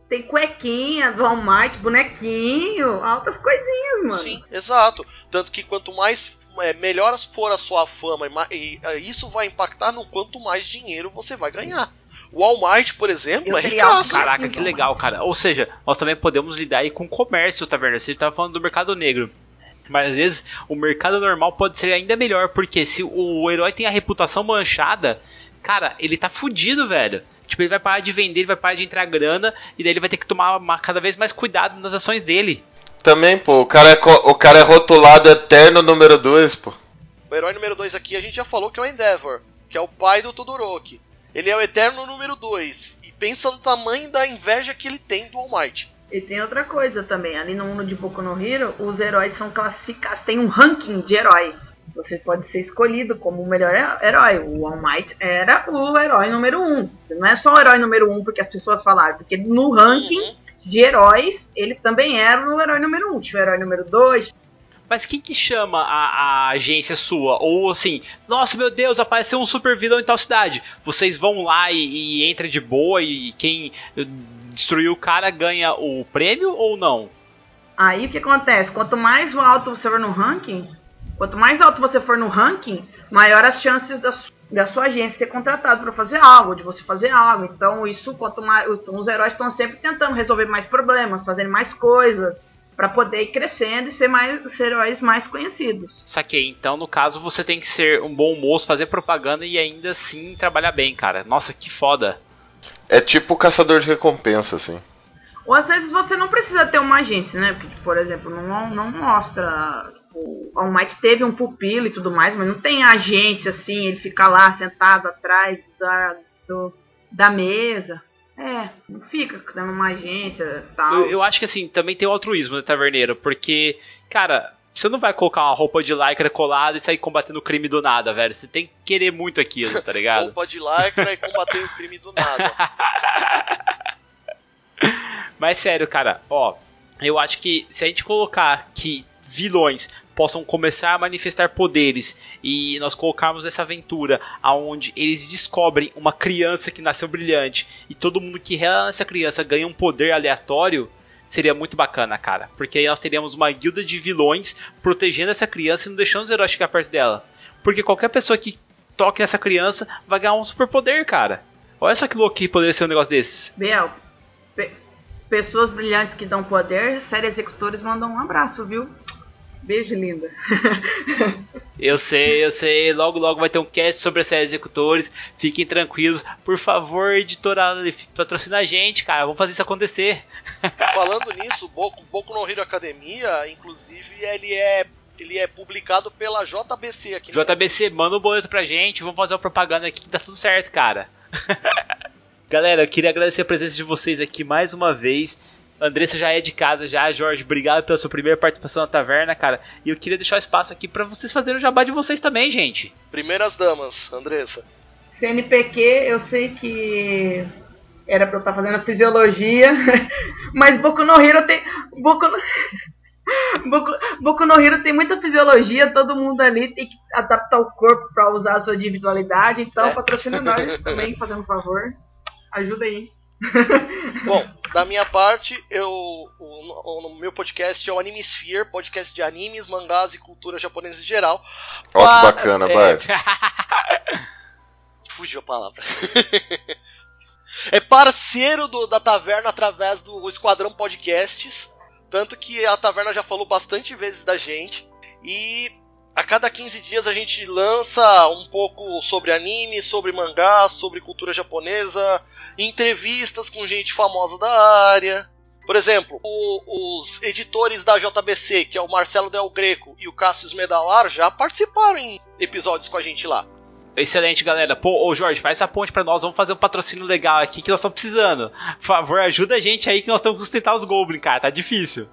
Tem cuequinha do All Might, bonequinho, altas coisinhas, mano. Sim, exato. Tanto que quanto mais é, melhor for a sua fama, e e, é, isso vai impactar no quanto mais dinheiro você vai ganhar. O All Might, por exemplo, Eu é ricaço. Caraca, que legal, cara. Ou seja, nós também podemos lidar aí com o comércio, tá vendo? Você tava falando do mercado negro. Mas às vezes o mercado normal pode ser ainda melhor, porque se o herói tem a reputação manchada, cara, ele tá fudido, velho. Tipo, ele vai parar de vender, ele vai parar de entrar grana, e daí ele vai ter que tomar uma- cada vez mais cuidado nas ações dele. Também, pô, o cara é, o cara é rotulado eterno número 2, pô. O herói número 2 aqui a gente já falou que é o Endeavor, que é o pai do Todoroki. Ele é o eterno número 2. E pensa no tamanho da inveja que ele tem do All Might. E tem outra coisa também, ali no mundo de Boku no Hero, os heróis são classificados, tem um ranking de herói. Você pode ser escolhido como o melhor he- herói. O All Might era o herói número um. Não é só o herói número um porque as pessoas falaram, porque no ranking Uhum. de heróis, ele também era o herói número um. Tinha o herói número dois. Mas quem que chama a, a agência sua? Ou assim, nossa meu Deus, apareceu um super vilão em tal cidade. Vocês vão lá e, e entra de boa e quem destruiu o cara ganha o prêmio ou não? Aí o que acontece? Quanto mais alto você for no ranking, quanto mais alto você for no ranking, maior as chances da, su- da sua agência ser contratado para fazer algo, de você fazer algo. Então isso, quanto mais então, os heróis estão sempre tentando resolver mais problemas, fazendo mais coisas, para poder ir crescendo e ser mais ser heróis mais conhecidos. Saquei. Então, no caso, você tem que ser um bom moço, fazer propaganda e ainda assim trabalhar bem, cara. Nossa, que foda. É tipo o caçador de recompensa, assim. Ou às vezes você não precisa ter uma agência, né? Porque, por exemplo, não, não mostra. O All Might teve um pupilo e tudo mais, mas não tem agência assim, ele fica lá sentado atrás da, do- da mesa. É, não fica dando uma agência e tal. Eu, eu acho que assim, também tem o altruísmo, né, Taverneiro? Porque, cara, você não vai colocar uma roupa de lycra colada e sair combatendo o crime do nada, velho. Você tem que querer muito aquilo, tá ligado? Roupa de lycra e combater o crime do nada. Mas sério, cara, ó, eu acho que se a gente colocar que vilões possam começar a manifestar poderes e nós colocarmos essa aventura aonde eles descobrem uma criança que nasceu brilhante e todo mundo que rela nessa criança ganha um poder aleatório, seria muito bacana, cara. Porque aí nós teríamos uma guilda de vilões protegendo essa criança e não deixando os heróis chegar perto dela. Porque qualquer pessoa que toque nessa criança vai ganhar um superpoder, cara. Olha só que louco que poderia ser um negócio desse. Biel, pe- pessoas brilhantes que dão poder, série executores mandam um abraço, viu? Beijo, linda. Eu sei, eu sei. Logo, logo vai ter um cast sobre as séries executores. Fiquem tranquilos. Por favor, editora, patrocina a gente, cara. Vamos fazer isso acontecer. Falando nisso, Boku, Boku no Hero Academia, inclusive, ele é, ele é publicado pela JBC aqui no JBC, manda um boleto pra gente. Vamos fazer uma propaganda aqui que tá tudo certo, cara. Galera, eu queria agradecer a presença de vocês aqui mais uma vez. Andressa já é de casa já, Jorge, obrigado pela sua primeira participação na taverna, cara. E eu queria deixar o espaço aqui pra vocês fazerem o jabá de vocês também, gente. Primeiras damas, Andressa. CNPq, eu sei que Era pra eu estar fazendo fisiologia, mas Boku no Hero tem. Boku no... Boku, Boku no Hero tem muita fisiologia, todo mundo ali tem que adaptar o corpo para usar a sua individualidade, então É. patrocina nós também, fazendo um favor. Ajuda aí. Bom, da minha parte, eu o, o- meu podcast é o Animesphere, podcast de animes, mangás e cultura japonesa em geral. Ó, que bacana, é, Bart. Fugiu a palavra. é parceiro do- da Taverna através do Esquadrão Podcasts. Tanto que a Taverna já falou bastante vezes da gente. E a cada 15 dias a gente lança um pouco sobre anime, sobre mangá, sobre cultura japonesa, entrevistas com gente famosa da área. Por exemplo, o- os editores da JBC, que é o Marcelo Del Greco e o Cassius Medawar, já participaram em episódios com a gente lá. Excelente, galera. Pô, ô Jorge, faz essa ponte pra nós. Vamos fazer um patrocínio legal aqui que nós estamos precisando. Por favor, ajuda a gente aí que nós estamos sustentar os Goblin, cara. Tá difícil.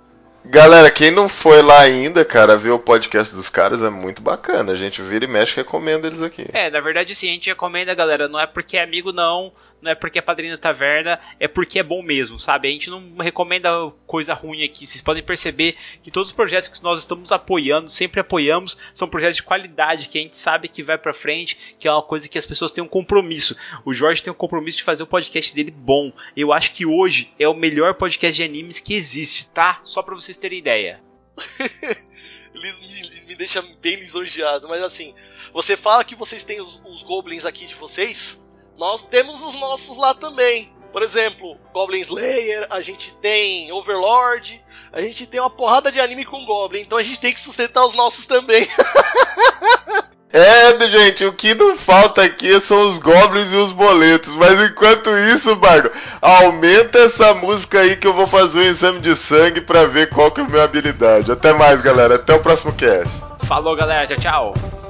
Galera, quem não foi lá ainda, cara, ver o podcast dos caras é muito bacana. A gente vira e mexe recomenda eles aqui. É, na verdade, sim, a gente recomenda, galera. Não é porque é amigo, não. Não é porque é padrinho da taverna. É porque é bom mesmo, sabe? A gente não recomenda coisa ruim aqui. Vocês podem perceber que todos os projetos que nós estamos apoiando, sempre apoiamos, são projetos de qualidade, que a gente sabe que vai pra frente, que é uma coisa que as pessoas têm um compromisso. O Jorge tem um compromisso de fazer o podcast dele bom. Eu acho que hoje é o melhor podcast de animes que existe, tá? Só pra vocês terem ideia. Me deixa bem lisonjeado, mas assim, você fala que vocês têm os, os goblins aqui de vocês, nós temos os nossos lá também. Por exemplo, Goblin Slayer, a gente tem Overlord, a gente tem uma porrada de anime com Goblin, então a gente tem que sustentar os nossos também. É, gente, o que não falta aqui são os goblins e os boletos. Mas enquanto isso, Bardo, aumenta essa música aí que eu vou fazer um exame de sangue pra ver qual que é a minha habilidade. Até mais, galera. Até o próximo cast. Falou, galera. Tchau, tchau.